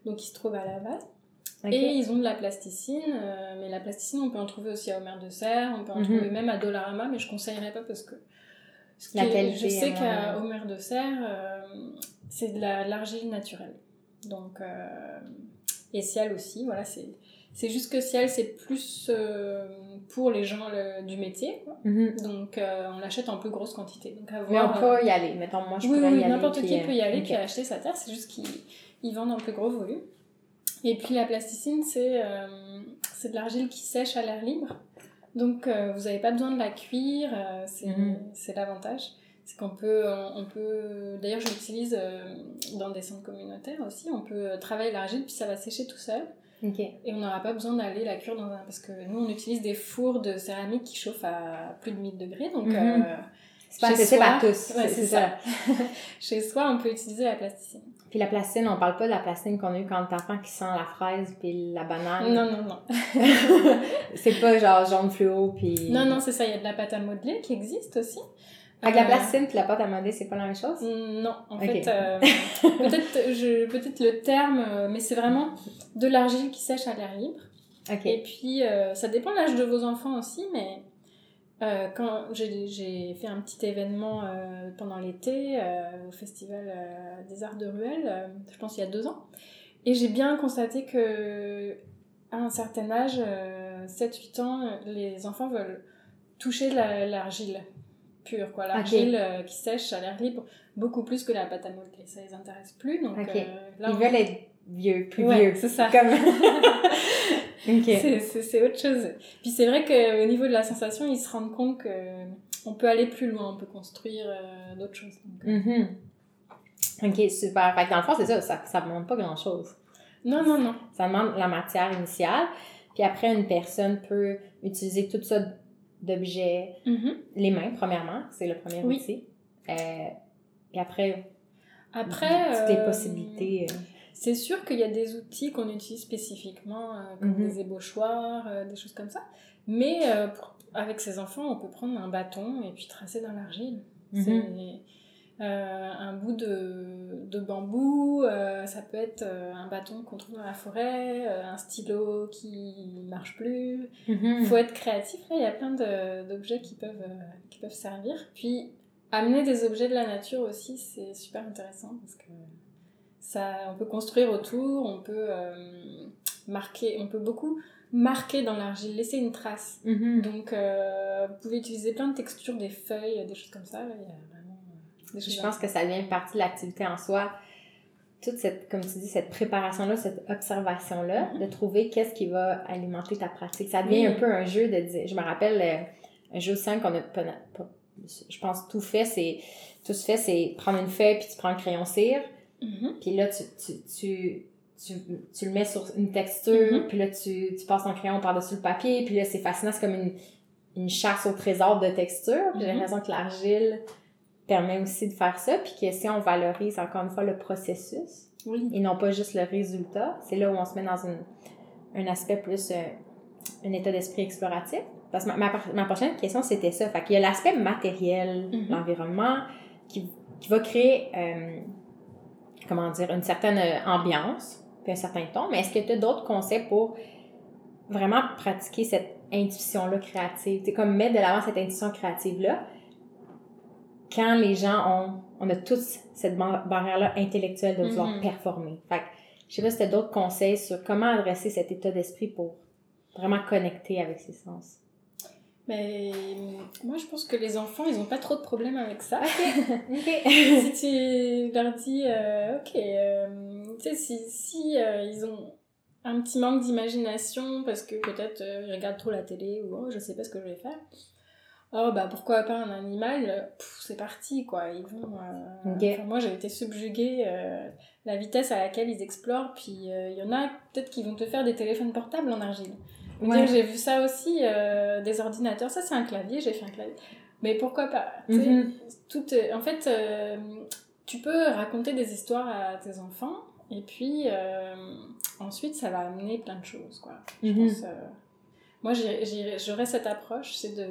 Donc, il se trouve à Laval. Et ils ont de la plasticine, euh, mais la plasticine, on peut en trouver aussi à Omer de Serre, on peut en mhm. trouver même à Dollarama, mais je conseillerais pas parce que. Ce je sais qu'à Omer de Serre, c'est de l'argile naturelle. Donc, et Ciel aussi, voilà, c'est c'est juste que Ciel, c'est plus euh, pour les gens du métier. Mhm. Donc, euh, on l'achète en plus grosse quantité. Donc, Mais on peut y aller. Mettons, moi, je oui, oui, n'importe qui peut y aller puis acheter sa terre. C'est juste qu'ils vendent en plus gros volume. Et puis, la plasticine, c'est euh, c'est de l'argile qui sèche à l'air libre. Donc, vous n'avez pas besoin de la cuire. Mhm. c'est l'avantage. C'est qu'on peut, on peut... D'ailleurs, je l'utilise dans des centres communautaires aussi. On peut travailler l'argile, puis ça va sécher tout seul. Et on n'aura pas besoin d'aller la cuire dans un... Parce que nous, on utilise des fours de céramique qui chauffent à plus de 1000 degrés. Donc, mhm. euh, c'est pas tous. Ouais, c'est ça. Chez soi, on peut utiliser la plasticine. Puis la plasticine, on parle pas de la plasticine qu'on a eu quand enfant qui sent la fraise puis la banane. Non, non, non. c'est pas genre jaune fluo puis... Non, non, c'est ça. Il y a de la pâte à modeler qui existe aussi. Avec la euh, plasticine puis la pâte à modeler, c'est pas la même chose? Non, en fait, euh, peut-être je peut-être le terme, euh, mais c'est vraiment de l'argile qui sèche à l'air libre. Et puis, ça dépend de l'âge de vos enfants aussi, mais quand j'ai fait un petit événement pendant l'été au Festival des Arts de Ruelle, je pense il y a deux ans, et j'ai bien constaté que à un certain âge, 7-8 ans, les enfants veulent toucher l'argile pure, quoi. L'argile euh, qui sèche à l'air libre, beaucoup plus que la pâte à modeler. Ça les intéresse plus. Donc, euh, Ils veulent être vieux, plus vieux. c'est ça. C'est autre chose. Puis c'est vrai qu'au niveau de la sensation, ils se rendent compte qu'on peut aller plus loin, on peut construire euh, d'autres choses. Mm-hmm. Ok, super. Fait dans le fond, c'est ça, ça, ça demande pas grand-chose. Non, non, non. Ça demande la matière initiale. Puis après, une personne peut utiliser tout ça d'objets. Mm-hmm. Les mains, premièrement, c'est le premier outil. Euh, et après, après toutes les euh, possibilités. Euh. C'est sûr qu'il y a des outils qu'on utilise spécifiquement, euh, comme Mhm. des ébauchoirs, euh, des choses comme ça. Mais euh, pour- avec ses enfants, on peut prendre un bâton et puis tracer dans l'argile. Mhm. Euh, un bout de, de bambou, euh, ça peut être euh, un bâton qu'on trouve dans la forêt, euh, un stylo qui marche plus. Mhm. Il faut être créatif, il y a plein d'objets qui peuvent, euh, qui peuvent servir. Puis, amener des objets de la nature aussi, c'est super intéressant parce que ça, on peut construire autour, on peut euh, marquer, on peut beaucoup marquer dans l'argile, laisser une trace. Mhm. Donc, euh, vous pouvez utiliser plein de textures, des feuilles, des choses comme ça. là, il y a vraiment euh, des choses Je pense que ça devient partie de l'activité en soi. Toute cette, comme tu dis, cette préparation-là, cette observation-là, Mhm. de trouver qu'est-ce qui va alimenter ta pratique. Ça devient un peu un jeu de dire. Je me rappelle euh, un jeu simple qu'on a pas, je pense tout fait, c'est tout fait, c'est prendre une feuille puis tu prends un crayon cire, Mhm. puis là tu, tu, tu, tu, tu le mets sur une texture, Mhm. puis là tu, tu passes ton crayon par-dessus le papier, puis là c'est fascinant, c'est comme une, une chasse au trésor de texture. J'ai l'impression que l'argile permet aussi de faire ça, puis que si on valorise encore une fois le processus Oui. et non pas juste le résultat, c'est là où on se met dans une, un aspect plus, euh, un état d'esprit exploratif. Parce que ma, ma, ma prochaine question, c'était ça. Fait qu'il y a l'aspect matériel, Mhm. l'environnement, qui, qui va créer, euh, comment dire, une certaine euh, ambiance, puis un certain ton. Mais est-ce que tu as d'autres conseils pour vraiment pratiquer cette intuition-là créative? C'est comme mettre de l'avant cette intuition créative-là quand les gens ont, on a tous cette bar- barrière-là intellectuelle de vouloir Mhm. performer. Fait que, je sais pas si tu as d'autres conseils sur comment adresser cet état d'esprit pour vraiment connecter avec ses sens. Mais moi, je pense que les enfants, ils n'ont pas trop de problèmes avec ça. Si tu leur dis, euh, ok, euh, tu sais, si, si euh, ils ont un petit manque d'imagination parce que peut-être ils regardent trop la télé ou oh, je sais pas ce que je vais faire, oh bah pourquoi pas un animal, c'est parti quoi. Ils vont. euh, enfin, moi j'ai été subjuguée euh, la vitesse à laquelle ils explorent, puis euh, il y en a peut-être qui vont te faire des téléphones portables en argile. Ouais. J'ai vu ça aussi, euh, des ordinateurs. Ça, c'est un clavier, j'ai fait un clavier. Mais pourquoi pas? Sais, Mhm. tout, En fait, euh, tu peux raconter des histoires à tes enfants, et puis euh, ensuite, ça va amener plein de choses. Quoi. Je Mhm. pense, euh, moi, j'aurais cette approche, c'est de,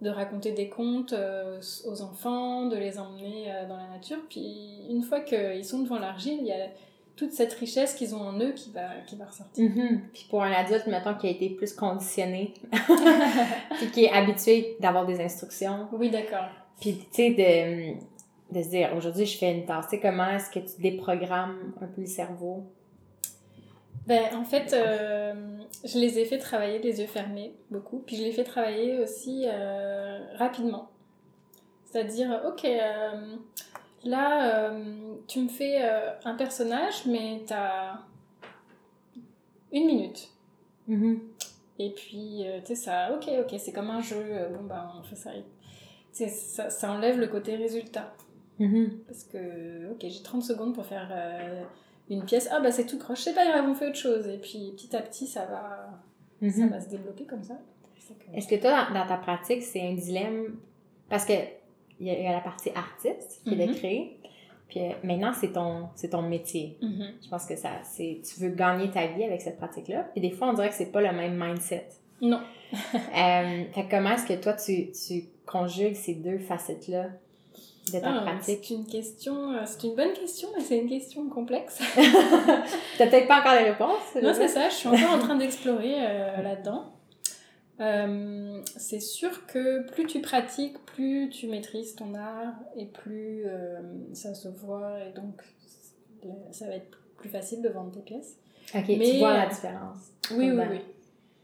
de raconter des contes euh, aux enfants, de les emmener euh, dans la nature. Puis une fois qu'ils sont devant l'argile, il y a toute cette richesse qu'ils ont en eux qui va, qui va ressortir. Mhm. Puis pour un adulte, mettons, qui a été plus conditionné, puis qui est habitué d'avoir des instructions, Oui, d'accord. puis tu sais, de, de se dire, aujourd'hui, je fais une tâche, tu sais, comment est-ce que tu déprogrammes un peu le cerveau? Ben, en fait, euh, je les ai fait travailler les yeux fermés, beaucoup. Puis je les fais travailler aussi euh, rapidement. C'est-à-dire, ok, euh, là, tu me fais un personnage, mais t'as une minute. Mhm. Et puis, tu sais, ça, ok, ok, c'est comme un jeu, bon, bah, on fait ça. Ça, ça enlève le côté résultat. Mhm. Parce que, ok, j'ai 30 secondes pour faire une pièce. Ah, bah, c'est tout croche, c'est pas grave, on fait autre chose. Et puis, petit à petit, ça va, ça Mhm. va se débloquer comme ça. Est-ce que toi, dans, ta pratique, c'est un dilemme? Parce que il y, a- la partie artiste qui est de Mhm. créer, puis euh, maintenant, c'est ton, c'est ton métier. Mhm. Je pense que ça, c'est, tu veux gagner ta vie avec cette pratique-là. Puis des fois, on dirait que c'est pas le même mindset. Non. Euh, fait comment est-ce que toi, tu, tu conjugues ces deux facettes-là? De ta Ah, pratique? c'est une question, euh, c'est une bonne question, mais c'est une question complexe. T'as peut-être pas encore les réponses? non, c'est ça, je suis encore en train d'explorer euh, là-dedans. Euh, c'est sûr que plus tu pratiques, plus tu maîtrises ton art et plus euh, ça se voit et donc ça va être plus facile de vendre tes pièces. Ok, Mais- tu vois la différence. Oui, oui, oui.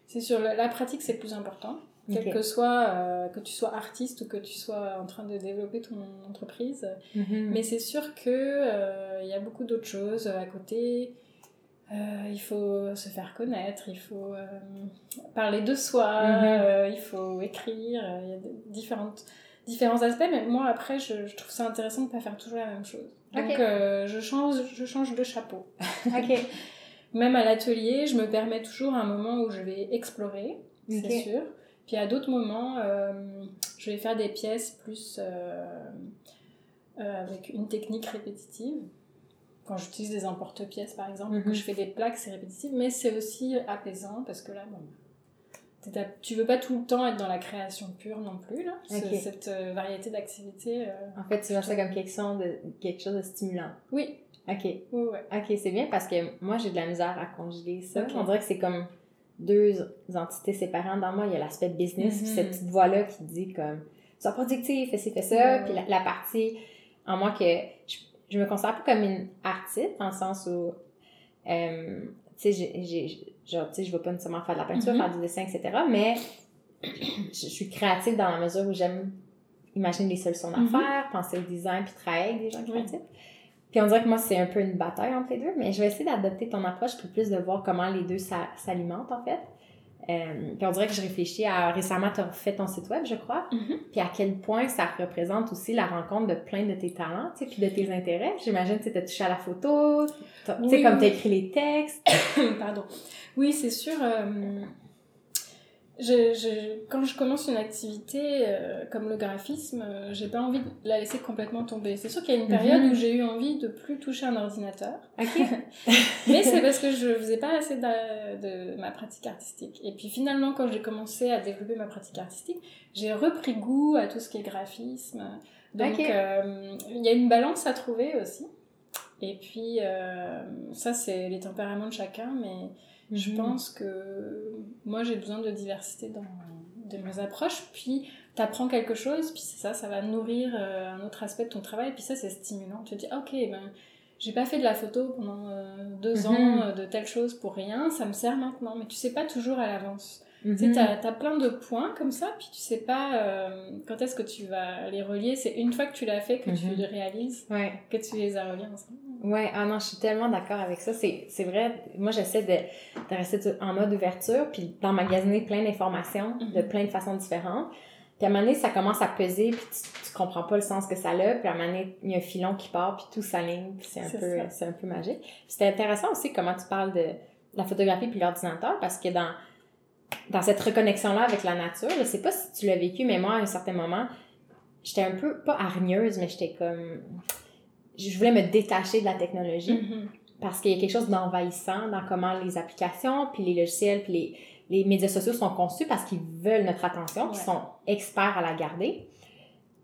C'est sûr, la, la pratique c'est plus important. Quel que soit, euh, que tu sois artiste ou que tu sois en train de développer ton entreprise. Mhm. Mais c'est sûr que euh, il y a beaucoup d'autres choses à côté. Euh, il faut se faire connaître, il faut parler de soi, Mhm. il faut écrire. Il y a différentes, différents aspects. Mais moi, après, je, je trouve ça intéressant de ne pas faire toujours la même chose. Donc, je, change, je change de chapeau. Ok. Même à l'atelier, je me permets toujours un moment où je vais explorer, c'est sûr. Puis à d'autres moments, euh, je vais faire des pièces plus euh, euh, avec une technique répétitive. quand j'utilise des emporte-pièces par exemple, que Mhm. je fais des plaques, c'est répétitif, mais c'est aussi apaisant parce que là, bon, tu veux pas tout le temps être dans la création pure non plus, là. Cette euh, variété d'activités. euh, En fait, tu vois ça comme quelque chose de, quelque chose de stimulant. Oui, OK. oui, ouais. OK, c'est bien parce que moi, j'ai de la misère à conjuguer ça. On dirait que c'est comme deux entités séparantes. Dans moi, il y a l'aspect business, puis Mhm. cette petite voix-là qui dit comme sois productif, fais ci, fais ça. Puis la, la partie en moi que je, je me considère pas comme une artiste, dans le sens où, euh, tu sais, genre, tu sais, je vais pas nécessairement faire de la peinture, Mhm. faire du dessin, etc. Mais je, je suis créative dans la mesure où j'aime imaginer des solutions Mhm. d'affaires, penser au design, puis travailler avec des gens créatifs. Puis on dirait que moi, c'est un peu une bataille entre les deux, mais je vais essayer d'adopter ton approche pour plus de voir comment les deux s'a- s'alimentent, en fait. Euh, puis on dirait que je réfléchis à... Récemment, tu as fait ton site web, je crois. Mhm. Puis à quel point ça représente aussi la rencontre de plein de tes talents, tu sais, puis de tes intérêts. J'imagine que tu as touché à la photo, tu sais, Oui, comme tu as oui. écrit les textes. Pardon. Oui, c'est sûr. euh, je, je- quand je commence une activité euh, comme le graphisme, euh, j'ai pas envie de la laisser complètement tomber. C'est sûr qu'il y a une période Mhm. où j'ai eu envie de plus toucher un ordinateur, mais c'est parce que je faisais pas assez de, de ma pratique artistique. Et puis finalement, quand j'ai commencé à développer ma pratique artistique, j'ai repris goût à tout ce qui est graphisme. Donc euh, il y a une balance à trouver aussi. Et puis euh, ça, c'est les tempéraments de chacun, mais je Mhm. pense que moi j'ai besoin de diversité dans de mes approches, puis t'apprends quelque chose, puis c'est ça, ça va nourrir euh, un autre aspect de ton travail, puis ça c'est stimulant. Tu te dis, ah, ok, ben, j'ai pas fait de la photo pendant euh, deux Mhm. ans euh, de telle chose pour rien, ça me sert maintenant, mais tu sais pas toujours à l'avance. Mhm. Tu sais, t'as as plein de points comme ça, puis tu sais pas quand est-ce que tu vas les relier, c'est une fois que tu l'as fait que tu Mhm. le réalises, Ouais. que tu les as reliés ensemble. Ouais, ah non, je suis tellement d'accord avec ça. C'est c'est vrai, moi j'essaie de, de rester en mode ouverture, puis d'emmagasiner plein d'informations de Mhm. plein de façons différentes. Puis à un moment donné, ça commence à peser, puis tu, tu comprends pas le sens que ça a. Puis à un moment donné, il y a un filon qui part, puis tout s'aligne, puis c'est un, peu, un peu magique. C'était intéressant aussi comment tu parles de la photographie puis l'ordinateur, parce que dans, dans cette reconnexion-là avec la nature, je sais pas si tu l'as vécu, mais moi, à un certain moment, j'étais un peu, pas hargneuse, mais j'étais comme... Je voulais me détacher de la technologie Mhm. parce qu'il y a quelque chose d'envahissant dans comment les applications, puis les logiciels, puis les, les médias sociaux sont conçus parce qu'ils veulent notre attention, puis ils sont experts à la garder.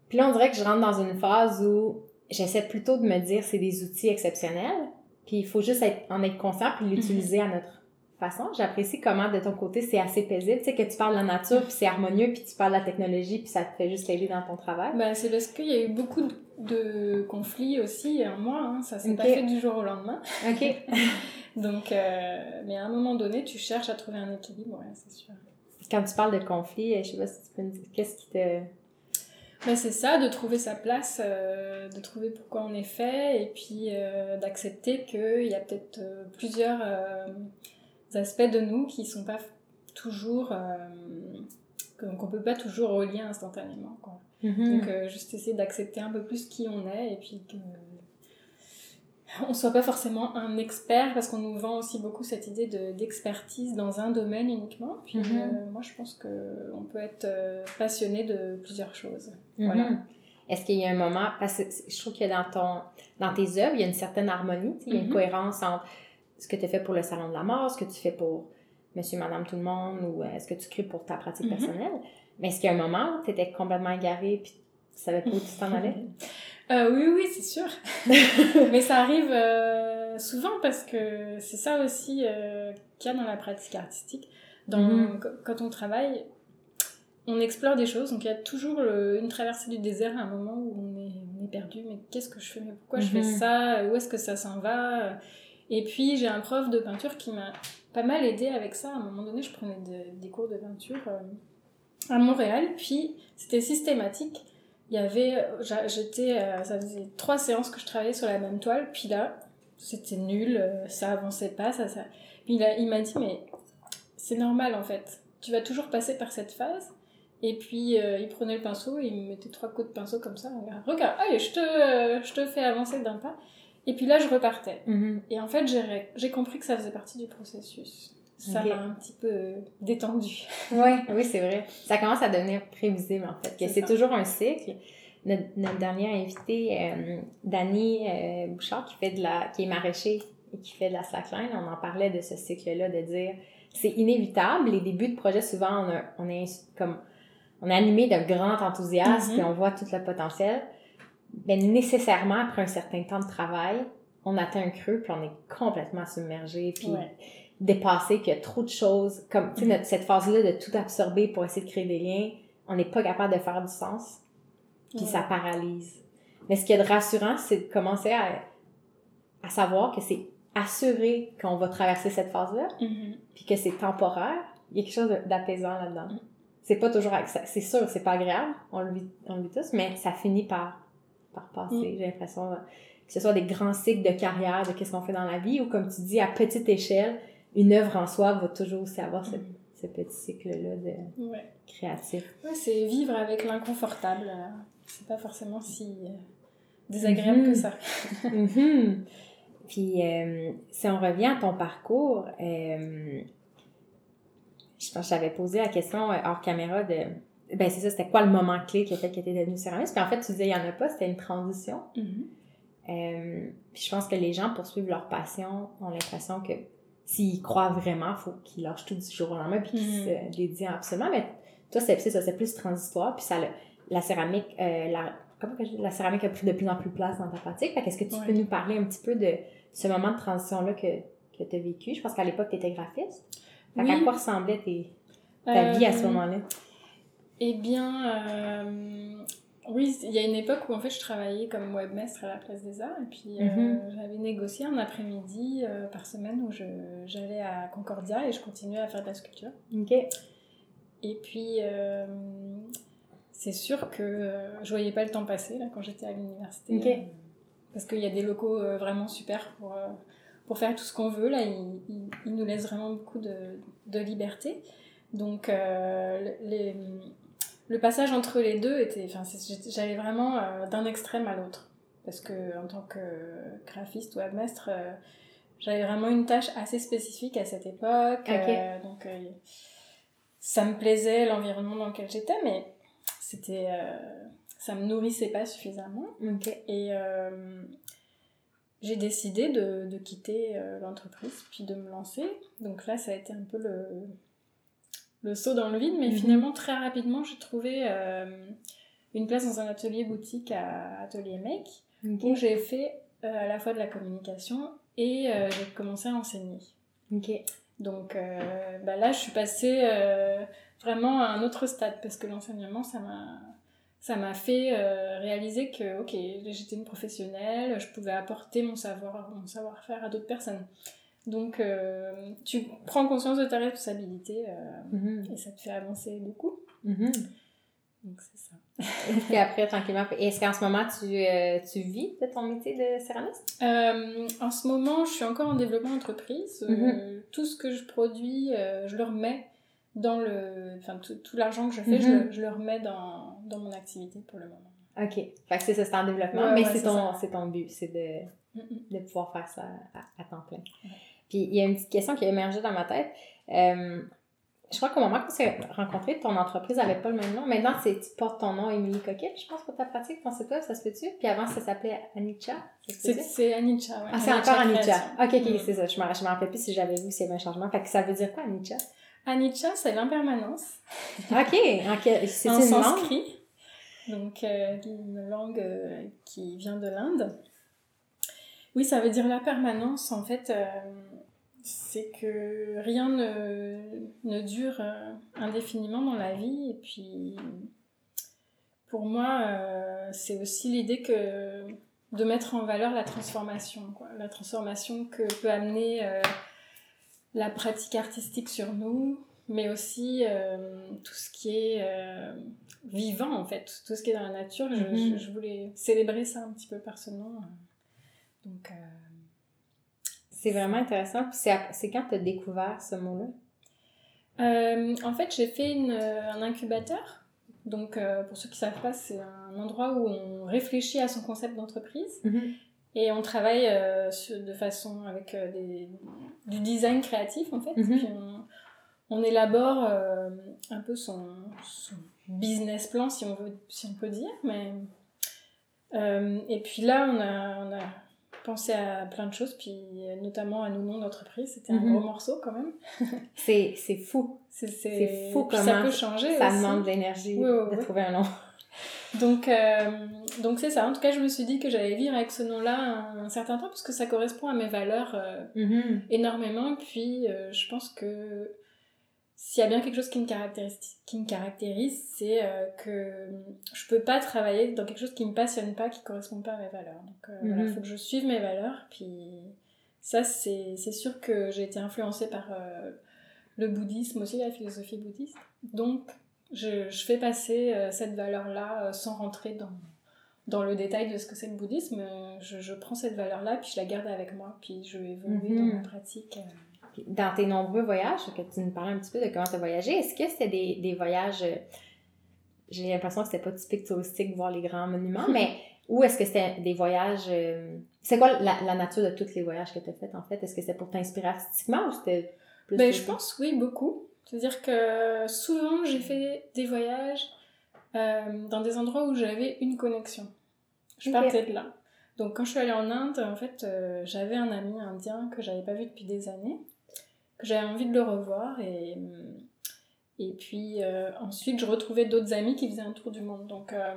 Puis là, on dirait que je rentre dans une phase où j'essaie plutôt de me dire c'est des outils exceptionnels, puis il faut juste être, en être conscient puis l'utiliser à notre façon. J'apprécie comment de ton côté c'est assez paisible, tu sais que tu parles de la nature puis c'est harmonieux puis tu parles de la technologie puis ça te fait juste l'aider dans ton travail. Ben, c'est parce qu'il y a eu beaucoup de, de conflits aussi en moi, hein. ça s'est pas fait du jour au lendemain. OK. Donc, euh, mais à un moment donné, tu cherches à trouver un équilibre, ouais, c'est sûr. Quand tu parles de conflit, je sais pas si tu peux me dire qu'est-ce qui te Ben, c'est ça, de trouver sa place, euh, de trouver pourquoi on est fait, et puis euh, d'accepter qu'il y a peut-être euh, plusieurs euh, aspects de nous qui sont pas toujours. euh, qu'on peut pas toujours relier instantanément. Quoi. Mhm. Donc, euh, juste essayer d'accepter un peu plus qui on est, et puis que. On soit pas forcément un expert parce qu'on nous vend aussi beaucoup cette idée de- d'expertise dans un domaine uniquement. Puis Mhm. euh, moi je pense que on peut être euh, passionné de plusieurs choses. Mhm. Voilà. Est-ce qu'il y a un moment, parce que je trouve que dans, ton, dans tes œuvres, il y a une certaine harmonie, il y a une cohérence entre ce que tu fais pour le Salon de la mort, ce que tu fais pour monsieur, madame, tout le monde, ou euh, ce que tu crées pour ta pratique Mhm. personnelle. Mais est-ce qu'il y a un moment où tu étais complètement égaré puis tu savais pas où tu t'en allais? Euh, oui, oui, c'est sûr. Mais ça arrive euh, souvent parce que c'est ça aussi euh, qu'il y a dans la pratique artistique. Dans, Mhm. qu- Quand on travaille, on explore des choses. Donc il y a toujours le- une traversée du désert à un moment où on est, on est perdu. Mais qu'est-ce que je fais? Mais pourquoi je fais Mhm. ça? Où est-ce que ça s'en va? Et puis j'ai un prof de peinture qui m'a pas mal aidé avec ça. À un moment donné, je prenais de- des cours de peinture euh, à Montréal. Puis c'était systématique. Il y avait j'étais euh, ça faisait trois séances que je travaillais sur la même toile. Puis là c'était nul euh, ça avançait pas ça puis il m'a dit mais c'est normal en fait. Tu vas toujours passer par cette phase. Et puis il prenait le pinceau et il me mettait trois coups de pinceau comme ça. Regarde, allez je te je te fais avancer d'un pas et puis là je repartais Mhm. et en fait j'ai j'ai compris que ça faisait partie du processus ça Ok. m'a un petit peu euh, détendu Ouais, oui, c'est vrai. Ça commence à devenir prévisible, en fait. que C'est toujours un cycle. notre, notre dernière invitée, euh, Dani euh, Bouchard, qui, fait de la, qui est maraîcher et qui fait de la slackline, on en parlait de ce cycle-là, de dire c'est inévitable. Les débuts de projet, souvent, on, a, on est comme on est animé d'un grand enthousiasme Mhm. et on voit tout le potentiel. Mais nécessairement, après un certain temps de travail, on atteint un creux puis on est complètement submergé puis Ouais. dépassé, qu'il y a trop de choses. Comme, tu sais, Mhm. notre- cette phase-là de tout absorber pour essayer de créer des liens, on n'est pas capable de faire du sens puis Ouais. ça paralyse. Mais ce qui est de rassurant, c'est de commencer à, à savoir que c'est assuré qu'on va traverser cette phase-là Mhm. puis que c'est temporaire. Il y a quelque chose d'apaisant là-dedans. Mm. C'est pas toujours, c'est sûr, c'est pas agréable, on le vit, on le vit tous, mais ça finit par, par passer, Mm. j'ai l'impression. Que ce soit des grands cycles de carrière, de qu'est-ce qu'on fait dans la vie, ou comme tu dis, à petite échelle, une œuvre en soi va toujours aussi avoir ce, Mhm. ce petit cycle-là de Ouais. créatif. Ouais, c'est vivre avec l'inconfortable. euh, C'est pas forcément si euh, désagréable que ça. Mhm. Puis, euh, si on revient à ton parcours, euh, je pense que j'avais posé la question euh, hors caméra de. Ben, c'est ça, c'était quoi le moment clé qui a fait que tu devenu céramiste? Puis en fait, tu disais, il n'y en a pas, c'était une transition. Mhm. Euh, puis je pense que les gens poursuivent leur passion, ont l'impression que s'ils croient vraiment, il faut qu'ils lâchent tout du jour au lendemain puis qu'ils Mhm. se dédient absolument. Mais toi, c'est c'est ça, c'est plus transitoire. Puis ça, la céramique, euh, la, comment que je dis? la céramique a pris de plus en plus place dans ta pratique. Fait qu'est-ce que tu Ouais. peux nous parler un petit peu de ce moment de transition-là que, que tu as vécu? Je pense qu'à l'époque, tu étais graphiste. Fait Oui. quoi ressemblait tes- ta vie à ce Euh, moment-là? Eh bien, euh, oui, il y a une époque où en fait je travaillais comme webmestre à la Place des Arts et puis euh, Mhm. j'avais négocié un après-midi euh, par semaine où je- j'allais à Concordia et je continuais à faire de la sculpture. OK. Et puis, c'est sûr que je voyais pas le temps passer là, quand j'étais à l'université. Parce qu'il y a des locaux vraiment super pour, pour faire tout ce qu'on veut. Là, ils, ils- ils nous laissent vraiment beaucoup de, de liberté. Donc, le- les, le passage entre les deux était. Enfin, j'allais vraiment euh, d'un extrême à l'autre. Parce que, en tant que graphiste ou webmestre, euh, j'avais vraiment une tâche assez spécifique à cette époque. Euh, donc, euh, ça me plaisait l'environnement dans lequel j'étais, mais c'était. euh, ça me nourrissait pas suffisamment. Et euh, j'ai décidé de, de quitter euh, l'entreprise, puis de me lancer. Donc là, ça a été un peu le, le saut dans le vide, mais Mhm. finalement, très rapidement, j'ai trouvé euh, une place dans un atelier boutique à Atelier Make, OK. où j'ai fait euh, à la fois de la communication et euh, j'ai commencé à enseigner. Donc bah là, je suis passée vraiment à un autre stade parce que l'enseignement, ça m'a ça m'a fait euh, réaliser que ok, j'étais une professionnelle, je pouvais apporter mon savoir mon savoir-faire à d'autres personnes. Donc euh, tu prends conscience de ta responsabilité euh, Mhm. et ça te fait avancer beaucoup. Mhm. Donc c'est ça. Puis après, tranquillement. Est-ce qu'en ce moment, tu, euh, tu vis de ton métier de céramiste? En ce moment, je suis encore en développement d'entreprise. Euh, Mhm. tout ce que je produis, je le remets dans le. Enfin, tout, tout l'argent que je fais, je, Mhm. le, je le remets dans, dans mon activité pour le moment. OK. Fait que c'est ça, c'est en développement, Ouais, mais ouais, c'est c'est ton, c'est ton but, c'est de, de pouvoir faire ça à, à temps plein. Puis il y a une petite question qui a émergé dans ma tête. Euh, je crois qu'au moment qu'on s'est rencontrés, ton entreprise n'avait pas le même nom. Maintenant, c'est, tu portes ton nom, Émilie Coquette, je pense, pour ta pratique, ton site web, ça se peut-tu? Puis avant, ça s'appelait Anicha. C'est Anicha, ouais. Ah, c'est encore Anicha. Ok, ok, Mhm. c'est ça. Je me, je me rappelle plus si j'avais vu s'il y avait un changement. Fait que ça veut dire quoi, Anicha? Anicha, c'est l'impermanence. Ok, quel- c'est une langue? Donc, euh, une langue euh, qui vient de l'Inde. Oui, ça veut dire la permanence. En fait, euh, c'est que rien ne, ne dure euh, indéfiniment dans la vie. Et puis, pour moi, euh, c'est aussi l'idée que de mettre en valeur la transformation. Quoi. La transformation que peut amener euh, la pratique artistique sur nous, mais aussi euh, tout ce qui est vivant en fait, tout ce qui est dans la nature. Je, Mhm. je- je voulais célébrer ça un petit peu personnellement. Donc, euh, C'est vraiment intéressant. Puis c'est, quand tu as découvert ce mot-là? euh, en fait, j'ai fait une, euh, un incubateur. Donc, euh, pour ceux qui ne savent pas, c'est un endroit où on réfléchit à son concept d'entreprise et on travaille euh, de façon avec des, du design créatif en fait. Mhm. Puis on, on élabore un peu son, son business plan, si on, veut, si on peut dire, mais et puis là, on a, on a pensé à plein de choses, puis notamment à nos noms d'entreprise. C'était un Mhm. gros morceau quand même. C'est fou. C'est fou comment ça peut changer. Ça aussi. demande de l'énergie Oui, oui, de oui. trouver un nom. Donc, euh, donc c'est ça. En tout cas, je me suis dit que j'allais vivre avec ce nom-là un, un certain temps parce que ça correspond à mes valeurs euh, Mhm. énormément. Puis, euh, je pense que s'il y a bien quelque chose qui me caractérise, qui me caractérise c'est euh, que je peux pas travailler dans quelque chose qui me passionne pas, qui correspond pas à mes valeurs. Donc, euh, voilà, Mhm. faut que je suive mes valeurs. Puis, ça, c'est sûr que j'ai été influencée par euh, le bouddhisme aussi, la philosophie bouddhiste. Donc, je, je fais passer cette valeur-là sans rentrer dans, dans le détail de ce que c'est le bouddhisme. Je, je prends cette valeur-là, puis je la garde avec moi, puis je vais évoluer Mhm. dans ma pratique. Dans tes nombreux voyages, que tu nous parlais un petit peu de comment tu as voyagé, est-ce que c'était des, des voyages, euh, j'ai l'impression que c'était pas typique touristique voir les grands monuments, mais ou est-ce que c'était des voyages, euh, c'est quoi la, la nature de tous les voyages que tu as fait en fait? Est-ce que c'était pour t'inspirer artistiquement ou c'était plus... Ben, je pense, oui, beaucoup. C'est-à-dire que souvent, j'ai fait des voyages euh, dans des endroits où j'avais une connexion. Je Ok. partais de là. Donc, quand je suis allée en Inde, en fait, euh, j'avais un ami indien que j'avais pas vu depuis des années, j'avais envie de le revoir. Et, et puis, euh, ensuite, je retrouvais d'autres amis qui faisaient un tour du monde. Donc, euh,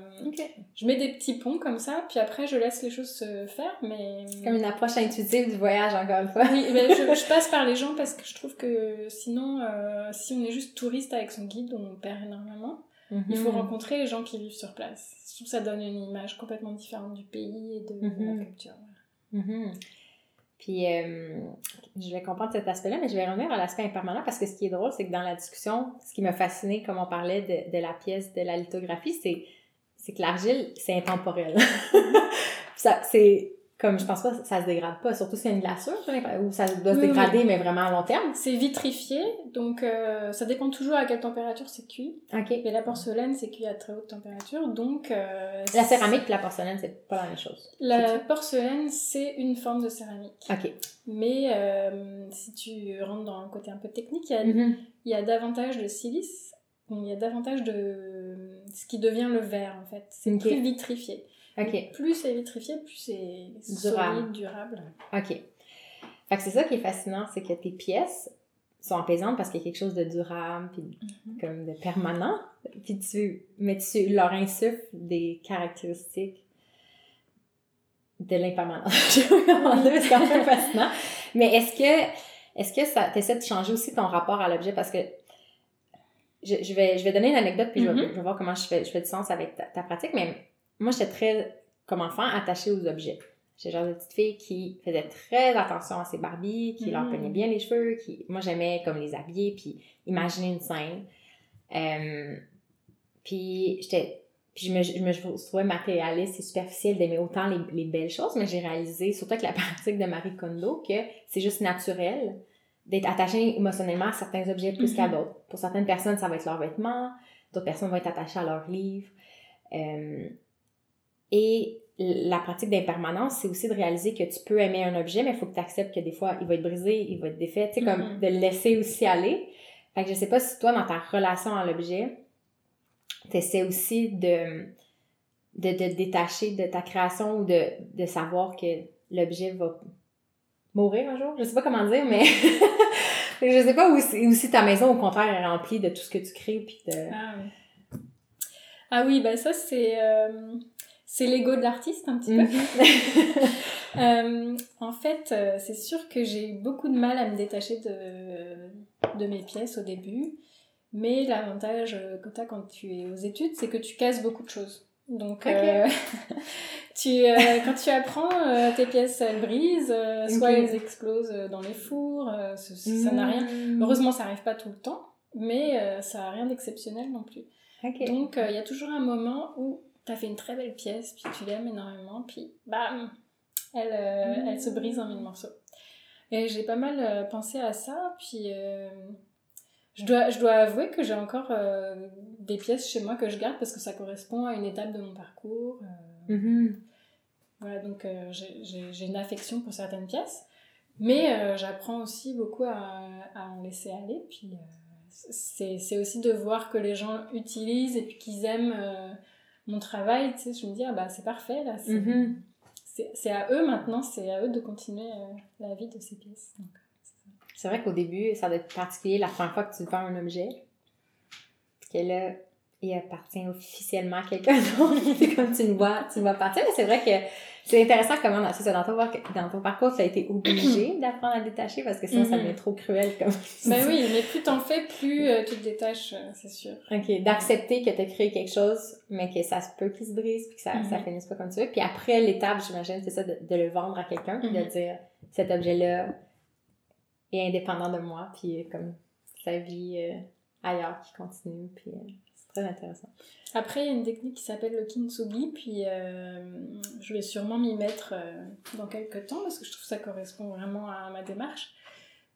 je mets des petits ponts comme ça, puis après, je laisse les choses se faire. Mais... C'est comme une approche intuitive du voyage, encore une fois. Oui, mais je, je passe par les gens parce que je trouve que sinon, euh, si on est juste touriste avec son guide, on perd énormément. Il faut Mhm. rencontrer les gens qui vivent sur place. Je trouve que ça donne une image complètement différente du pays et de Mhm. la culture. Mhm. Puis, euh, je vais comprendre cet aspect-là, mais je vais revenir à l'aspect impermanent parce que ce qui est drôle, c'est que dans la discussion, ce qui m'a fasciné, comme on parlait de, la pièce de la lithographie, c'est, c'est que l'argile, c'est intemporel. ça, c'est comme, je pense pas, ça se dégrade pas, surtout y a une glaçure, ou ça doit se Oui, dégrader, mais vraiment à long terme. C'est vitrifié, donc euh, ça dépend toujours à quelle température c'est cuit. OK. Et la porcelaine, c'est cuit à très haute température, donc... euh, La céramique et la porcelaine, c'est pas la même chose. La porcelaine, c'est une forme de céramique. OK. Mais euh, si tu rentres dans un côté un peu technique, il y a Mhm. il y a davantage de silice, donc il y a davantage de ce qui devient le verre en fait. C'est Ok. plus vitrifié. OK. Plus c'est vitrifié, plus c'est Durable. solide, durable. OK. Fait que c'est ça qui est fascinant, c'est que tes pièces sont apaisantes parce qu'il y a quelque chose de durable, puis Mhm. comme de permanent, puis tu, mais tu leur insuffles des caractéristiques de l'impermanence. Je dire, c'est quand même fascinant. Mais est-ce que, est-ce que ça t'essaie de changer aussi ton rapport à l'objet? Parce que je, je vais, je vais donner une anecdote puis je, vais, Mhm. je vais voir comment je fais, je fais du sens avec ta, ta pratique, mais moi j'étais très, comme enfant, attachée aux objets. J'étais genre de petite fille qui faisait très attention à ses Barbies, qui leur Mhm. peignait bien les cheveux, qui, moi j'aimais comme les habiller puis imaginer une scène. Euh, puis j'étais puis je me, je me trouvais matérialiste et superficielle d'aimer autant les, les belles choses, mais j'ai réalisé, surtout avec la pratique de Marie Kondo, que c'est juste naturel d'être attaché émotionnellement à certains objets plus qu'à Mhm. d'autres. Pour certaines personnes, ça va être leurs vêtements, d'autres personnes vont être attachées à leurs livres. Euh, et la pratique d'impermanence, c'est aussi de réaliser que tu peux aimer un objet, mais il faut que tu acceptes que des fois, il va être brisé, il va être défait, tu sais, comme Mhm. de le laisser aussi aller. Fait que je sais pas si toi, dans ta relation à l'objet, tu essaies aussi de, de, de te détacher de ta création ou de, de savoir que l'objet va mourir un jour. Je sais pas comment dire, mais je sais pas où, ou si ta maison, au contraire, est remplie de tout ce que tu crées. Puis de... Ah oui. Ah oui, bah ça c'est euh, c'est l'ego de l'artiste un petit peu. Mhm. Euh, en fait, euh, c'est sûr que j'ai eu beaucoup de mal à me détacher de, de mes pièces au début. Mais l'avantage que tu as quand tu es aux études, c'est que tu casses beaucoup de choses. Donc, euh, tu, quand tu apprends, tes pièces elles brisent, soit elles explosent dans les fours, ce- ça n'a rien. Mm. Heureusement, ça n'arrive pas tout le temps, mais ça n'a rien d'exceptionnel non plus. Donc, il y a toujours un moment où tu as fait une très belle pièce, puis tu l'aimes énormément, puis bam, elle, euh, Mm. elle se brise en mille morceaux. Et j'ai pas mal euh, pensé à ça, puis euh, je, dois, je dois avouer que j'ai encore des pièces chez moi que je garde parce que ça correspond à une étape de mon parcours. Mhm. voilà, donc j'ai- une affection pour certaines pièces, mais j'apprends aussi beaucoup à, à en laisser aller. Puis c'est c'est aussi de voir que les gens utilisent et puis qu'ils aiment mon travail, tu sais, je me dis, ah bah c'est parfait, là. C'est Mhm. c'est à eux maintenant, c'est à eux de continuer euh, la vie de ces pièces. C'est vrai qu'au début, ça doit être particulier la première fois que tu vends un objet. Puis que là, il appartient officiellement à quelqu'un d'autre. C'est comme tu le vois, tu le vois partir. Mais c'est vrai que c'est intéressant comment, dans, c'est ça, dans, ton, dans ton parcours, tu as été obligé d'apprendre à détacher parce que sinon, ça Mhm. devient trop cruel. Comme Ben oui, mais plus t'en fais, plus euh, tu te détaches, euh, c'est sûr. OK, d'accepter que tu as créé quelque chose, mais que ça se peut qu'il se brise, puis que ça, Mhm. ça finisse pas comme tu veux. Puis après, l'étape, j'imagine, c'est ça, de, de le vendre à quelqu'un, puis de Mhm. dire, cet objet-là est indépendant de moi, puis euh, comme sa vie ailleurs qui continue, puis très intéressant. Après, il y a une technique qui s'appelle le kintsugi, puis euh, je vais sûrement m'y mettre euh, dans quelques temps parce que je trouve que ça correspond vraiment à ma démarche.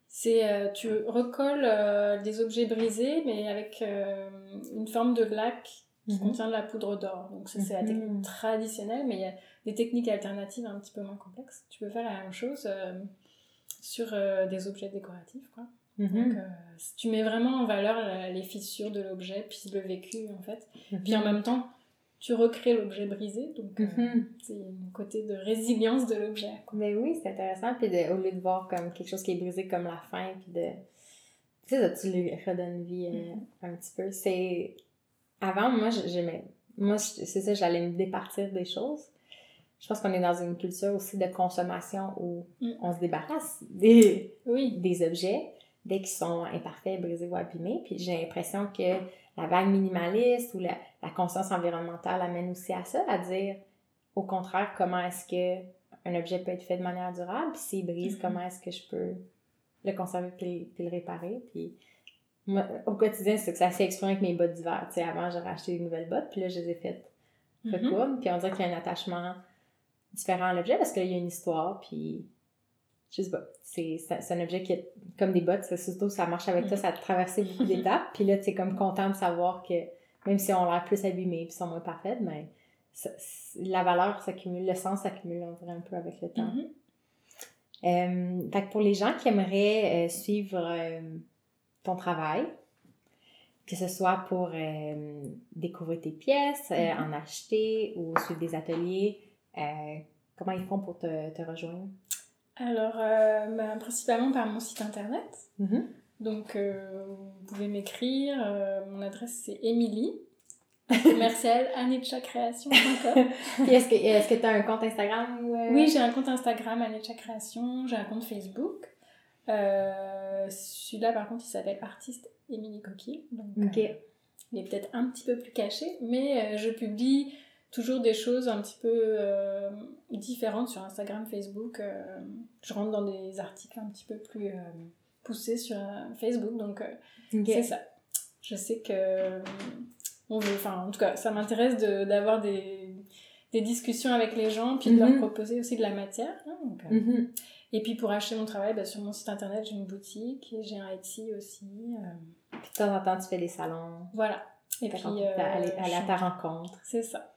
C'est euh, tu recolles euh, des objets brisés, mais avec une forme de lac qui Mhm. contient de la poudre d'or. Donc ça, c'est la Mhm. technique traditionnelle, mais il y a des techniques alternatives un petit peu moins complexes. Tu peux faire la même chose sur des objets décoratifs, quoi. Mhm. Donc, euh, si tu mets vraiment en valeur euh, les fissures de l'objet, puis le vécu, en fait. Puis en même temps, tu recrées l'objet brisé, donc euh, Mhm. c'est un côté de résilience de l'objet. Mais oui, c'est intéressant. Puis de, au lieu de voir comme quelque chose qui est brisé comme la fin, puis de. Tu sais, tu lui redonnes vie euh, un petit peu. C'est. Avant, moi, j'aimais. Moi, c'est ça, j'allais me départir des choses. Je pense qu'on est dans une culture aussi de consommation où Mm. on se débarrasse des, Oui, des objets dès qu'ils sont imparfaits, brisés ou abîmés. Puis j'ai l'impression que la vague minimaliste ou la, la conscience environnementale amène aussi à ça, à dire au contraire comment est-ce que un objet peut être fait de manière durable, puis s'il brise, Mhm. comment est-ce que je peux le conserver puis, puis le réparer? Puis moi, au quotidien, c'est que ça s'est exprimé avec mes bottes d'hiver. Tu sais, avant, j'aurais acheté des nouvelles bottes, puis là, je les ai faites Mhm. recoudre, puis on dirait qu'il y a un attachement différent à l'objet parce qu'il y a une histoire, puis je sais pas, c'est un objet qui est comme des bottes, c'est surtout ça marche avec toi, Mhm. ça a traversé beaucoup d'étapes, puis là, tu es comme content de savoir que même si on a l'air plus abîmés puis sont moins parfaites, mais ça- la valeur s'accumule, le sens s'accumule, on dirait un peu avec le temps. Mhm. Euh, fait que pour les gens qui aimeraient euh, suivre euh, ton travail, que ce soit pour découvrir tes pièces, Mhm. en acheter ou suivre des ateliers, comment ils font pour te, te rejoindre? Alors, euh, bah, principalement par mon site internet. Mhm. Donc, euh, vous pouvez m'écrire. euh, mon adresse, c'est Émilie, commercial. Puis est-ce que est-ce que tu as un compte Instagram ou euh, Oui, j'ai un compte Instagram, Création, j'ai un compte Facebook. Euh, Celui-là, par contre, il s'appelle Artiste Émilie Coquille. Donc, euh, il est peut-être un petit peu plus caché, mais je publie toujours des choses un petit peu euh, différentes sur Instagram, Facebook. euh, je rentre dans des articles un petit peu plus euh, poussés sur Facebook, donc c'est ça. Je sais que on veut, enfin en tout cas, ça m'intéresse de- d'avoir des, des discussions avec les gens, puis de Mhm. leur proposer aussi de la matière. hein, donc, Mhm. Et puis pour acheter mon travail, bah, sur mon site internet, j'ai une boutique et j'ai un Etsy aussi. Puis de temps en temps, tu fais des salons. voilà. Et puis euh, aller, aller à ta rencontre. c'est ça.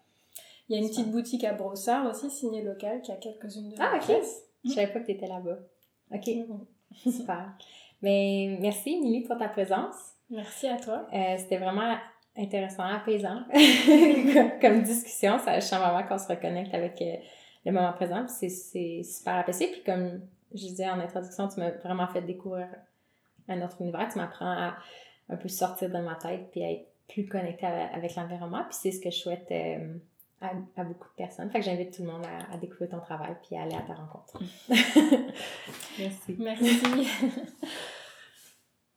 Il y a une petite boutique à Brossard aussi, signée locale, qui a quelques-unes de Ah, ok. pièces. Je savais pas que tu étais là-bas. Ok, Mhm. super. Mais merci, Émilie, pour ta présence. Merci à toi. Euh, C'était vraiment intéressant, apaisant comme, comme discussion. Ça, je sens vraiment qu'on se reconnecte avec euh, le moment présent. C'est- c'est super apaisé. Puis comme je disais en introduction, tu m'as vraiment fait découvrir un autre univers. Tu m'apprends à un peu sortir de ma tête puis à être plus connectée avec, avec l'environnement. Puis c'est ce que je souhaite euh, à, à beaucoup de personnes. Fait que j'invite tout le monde à, à découvrir ton travail puis à aller à ta rencontre. Merci. Merci.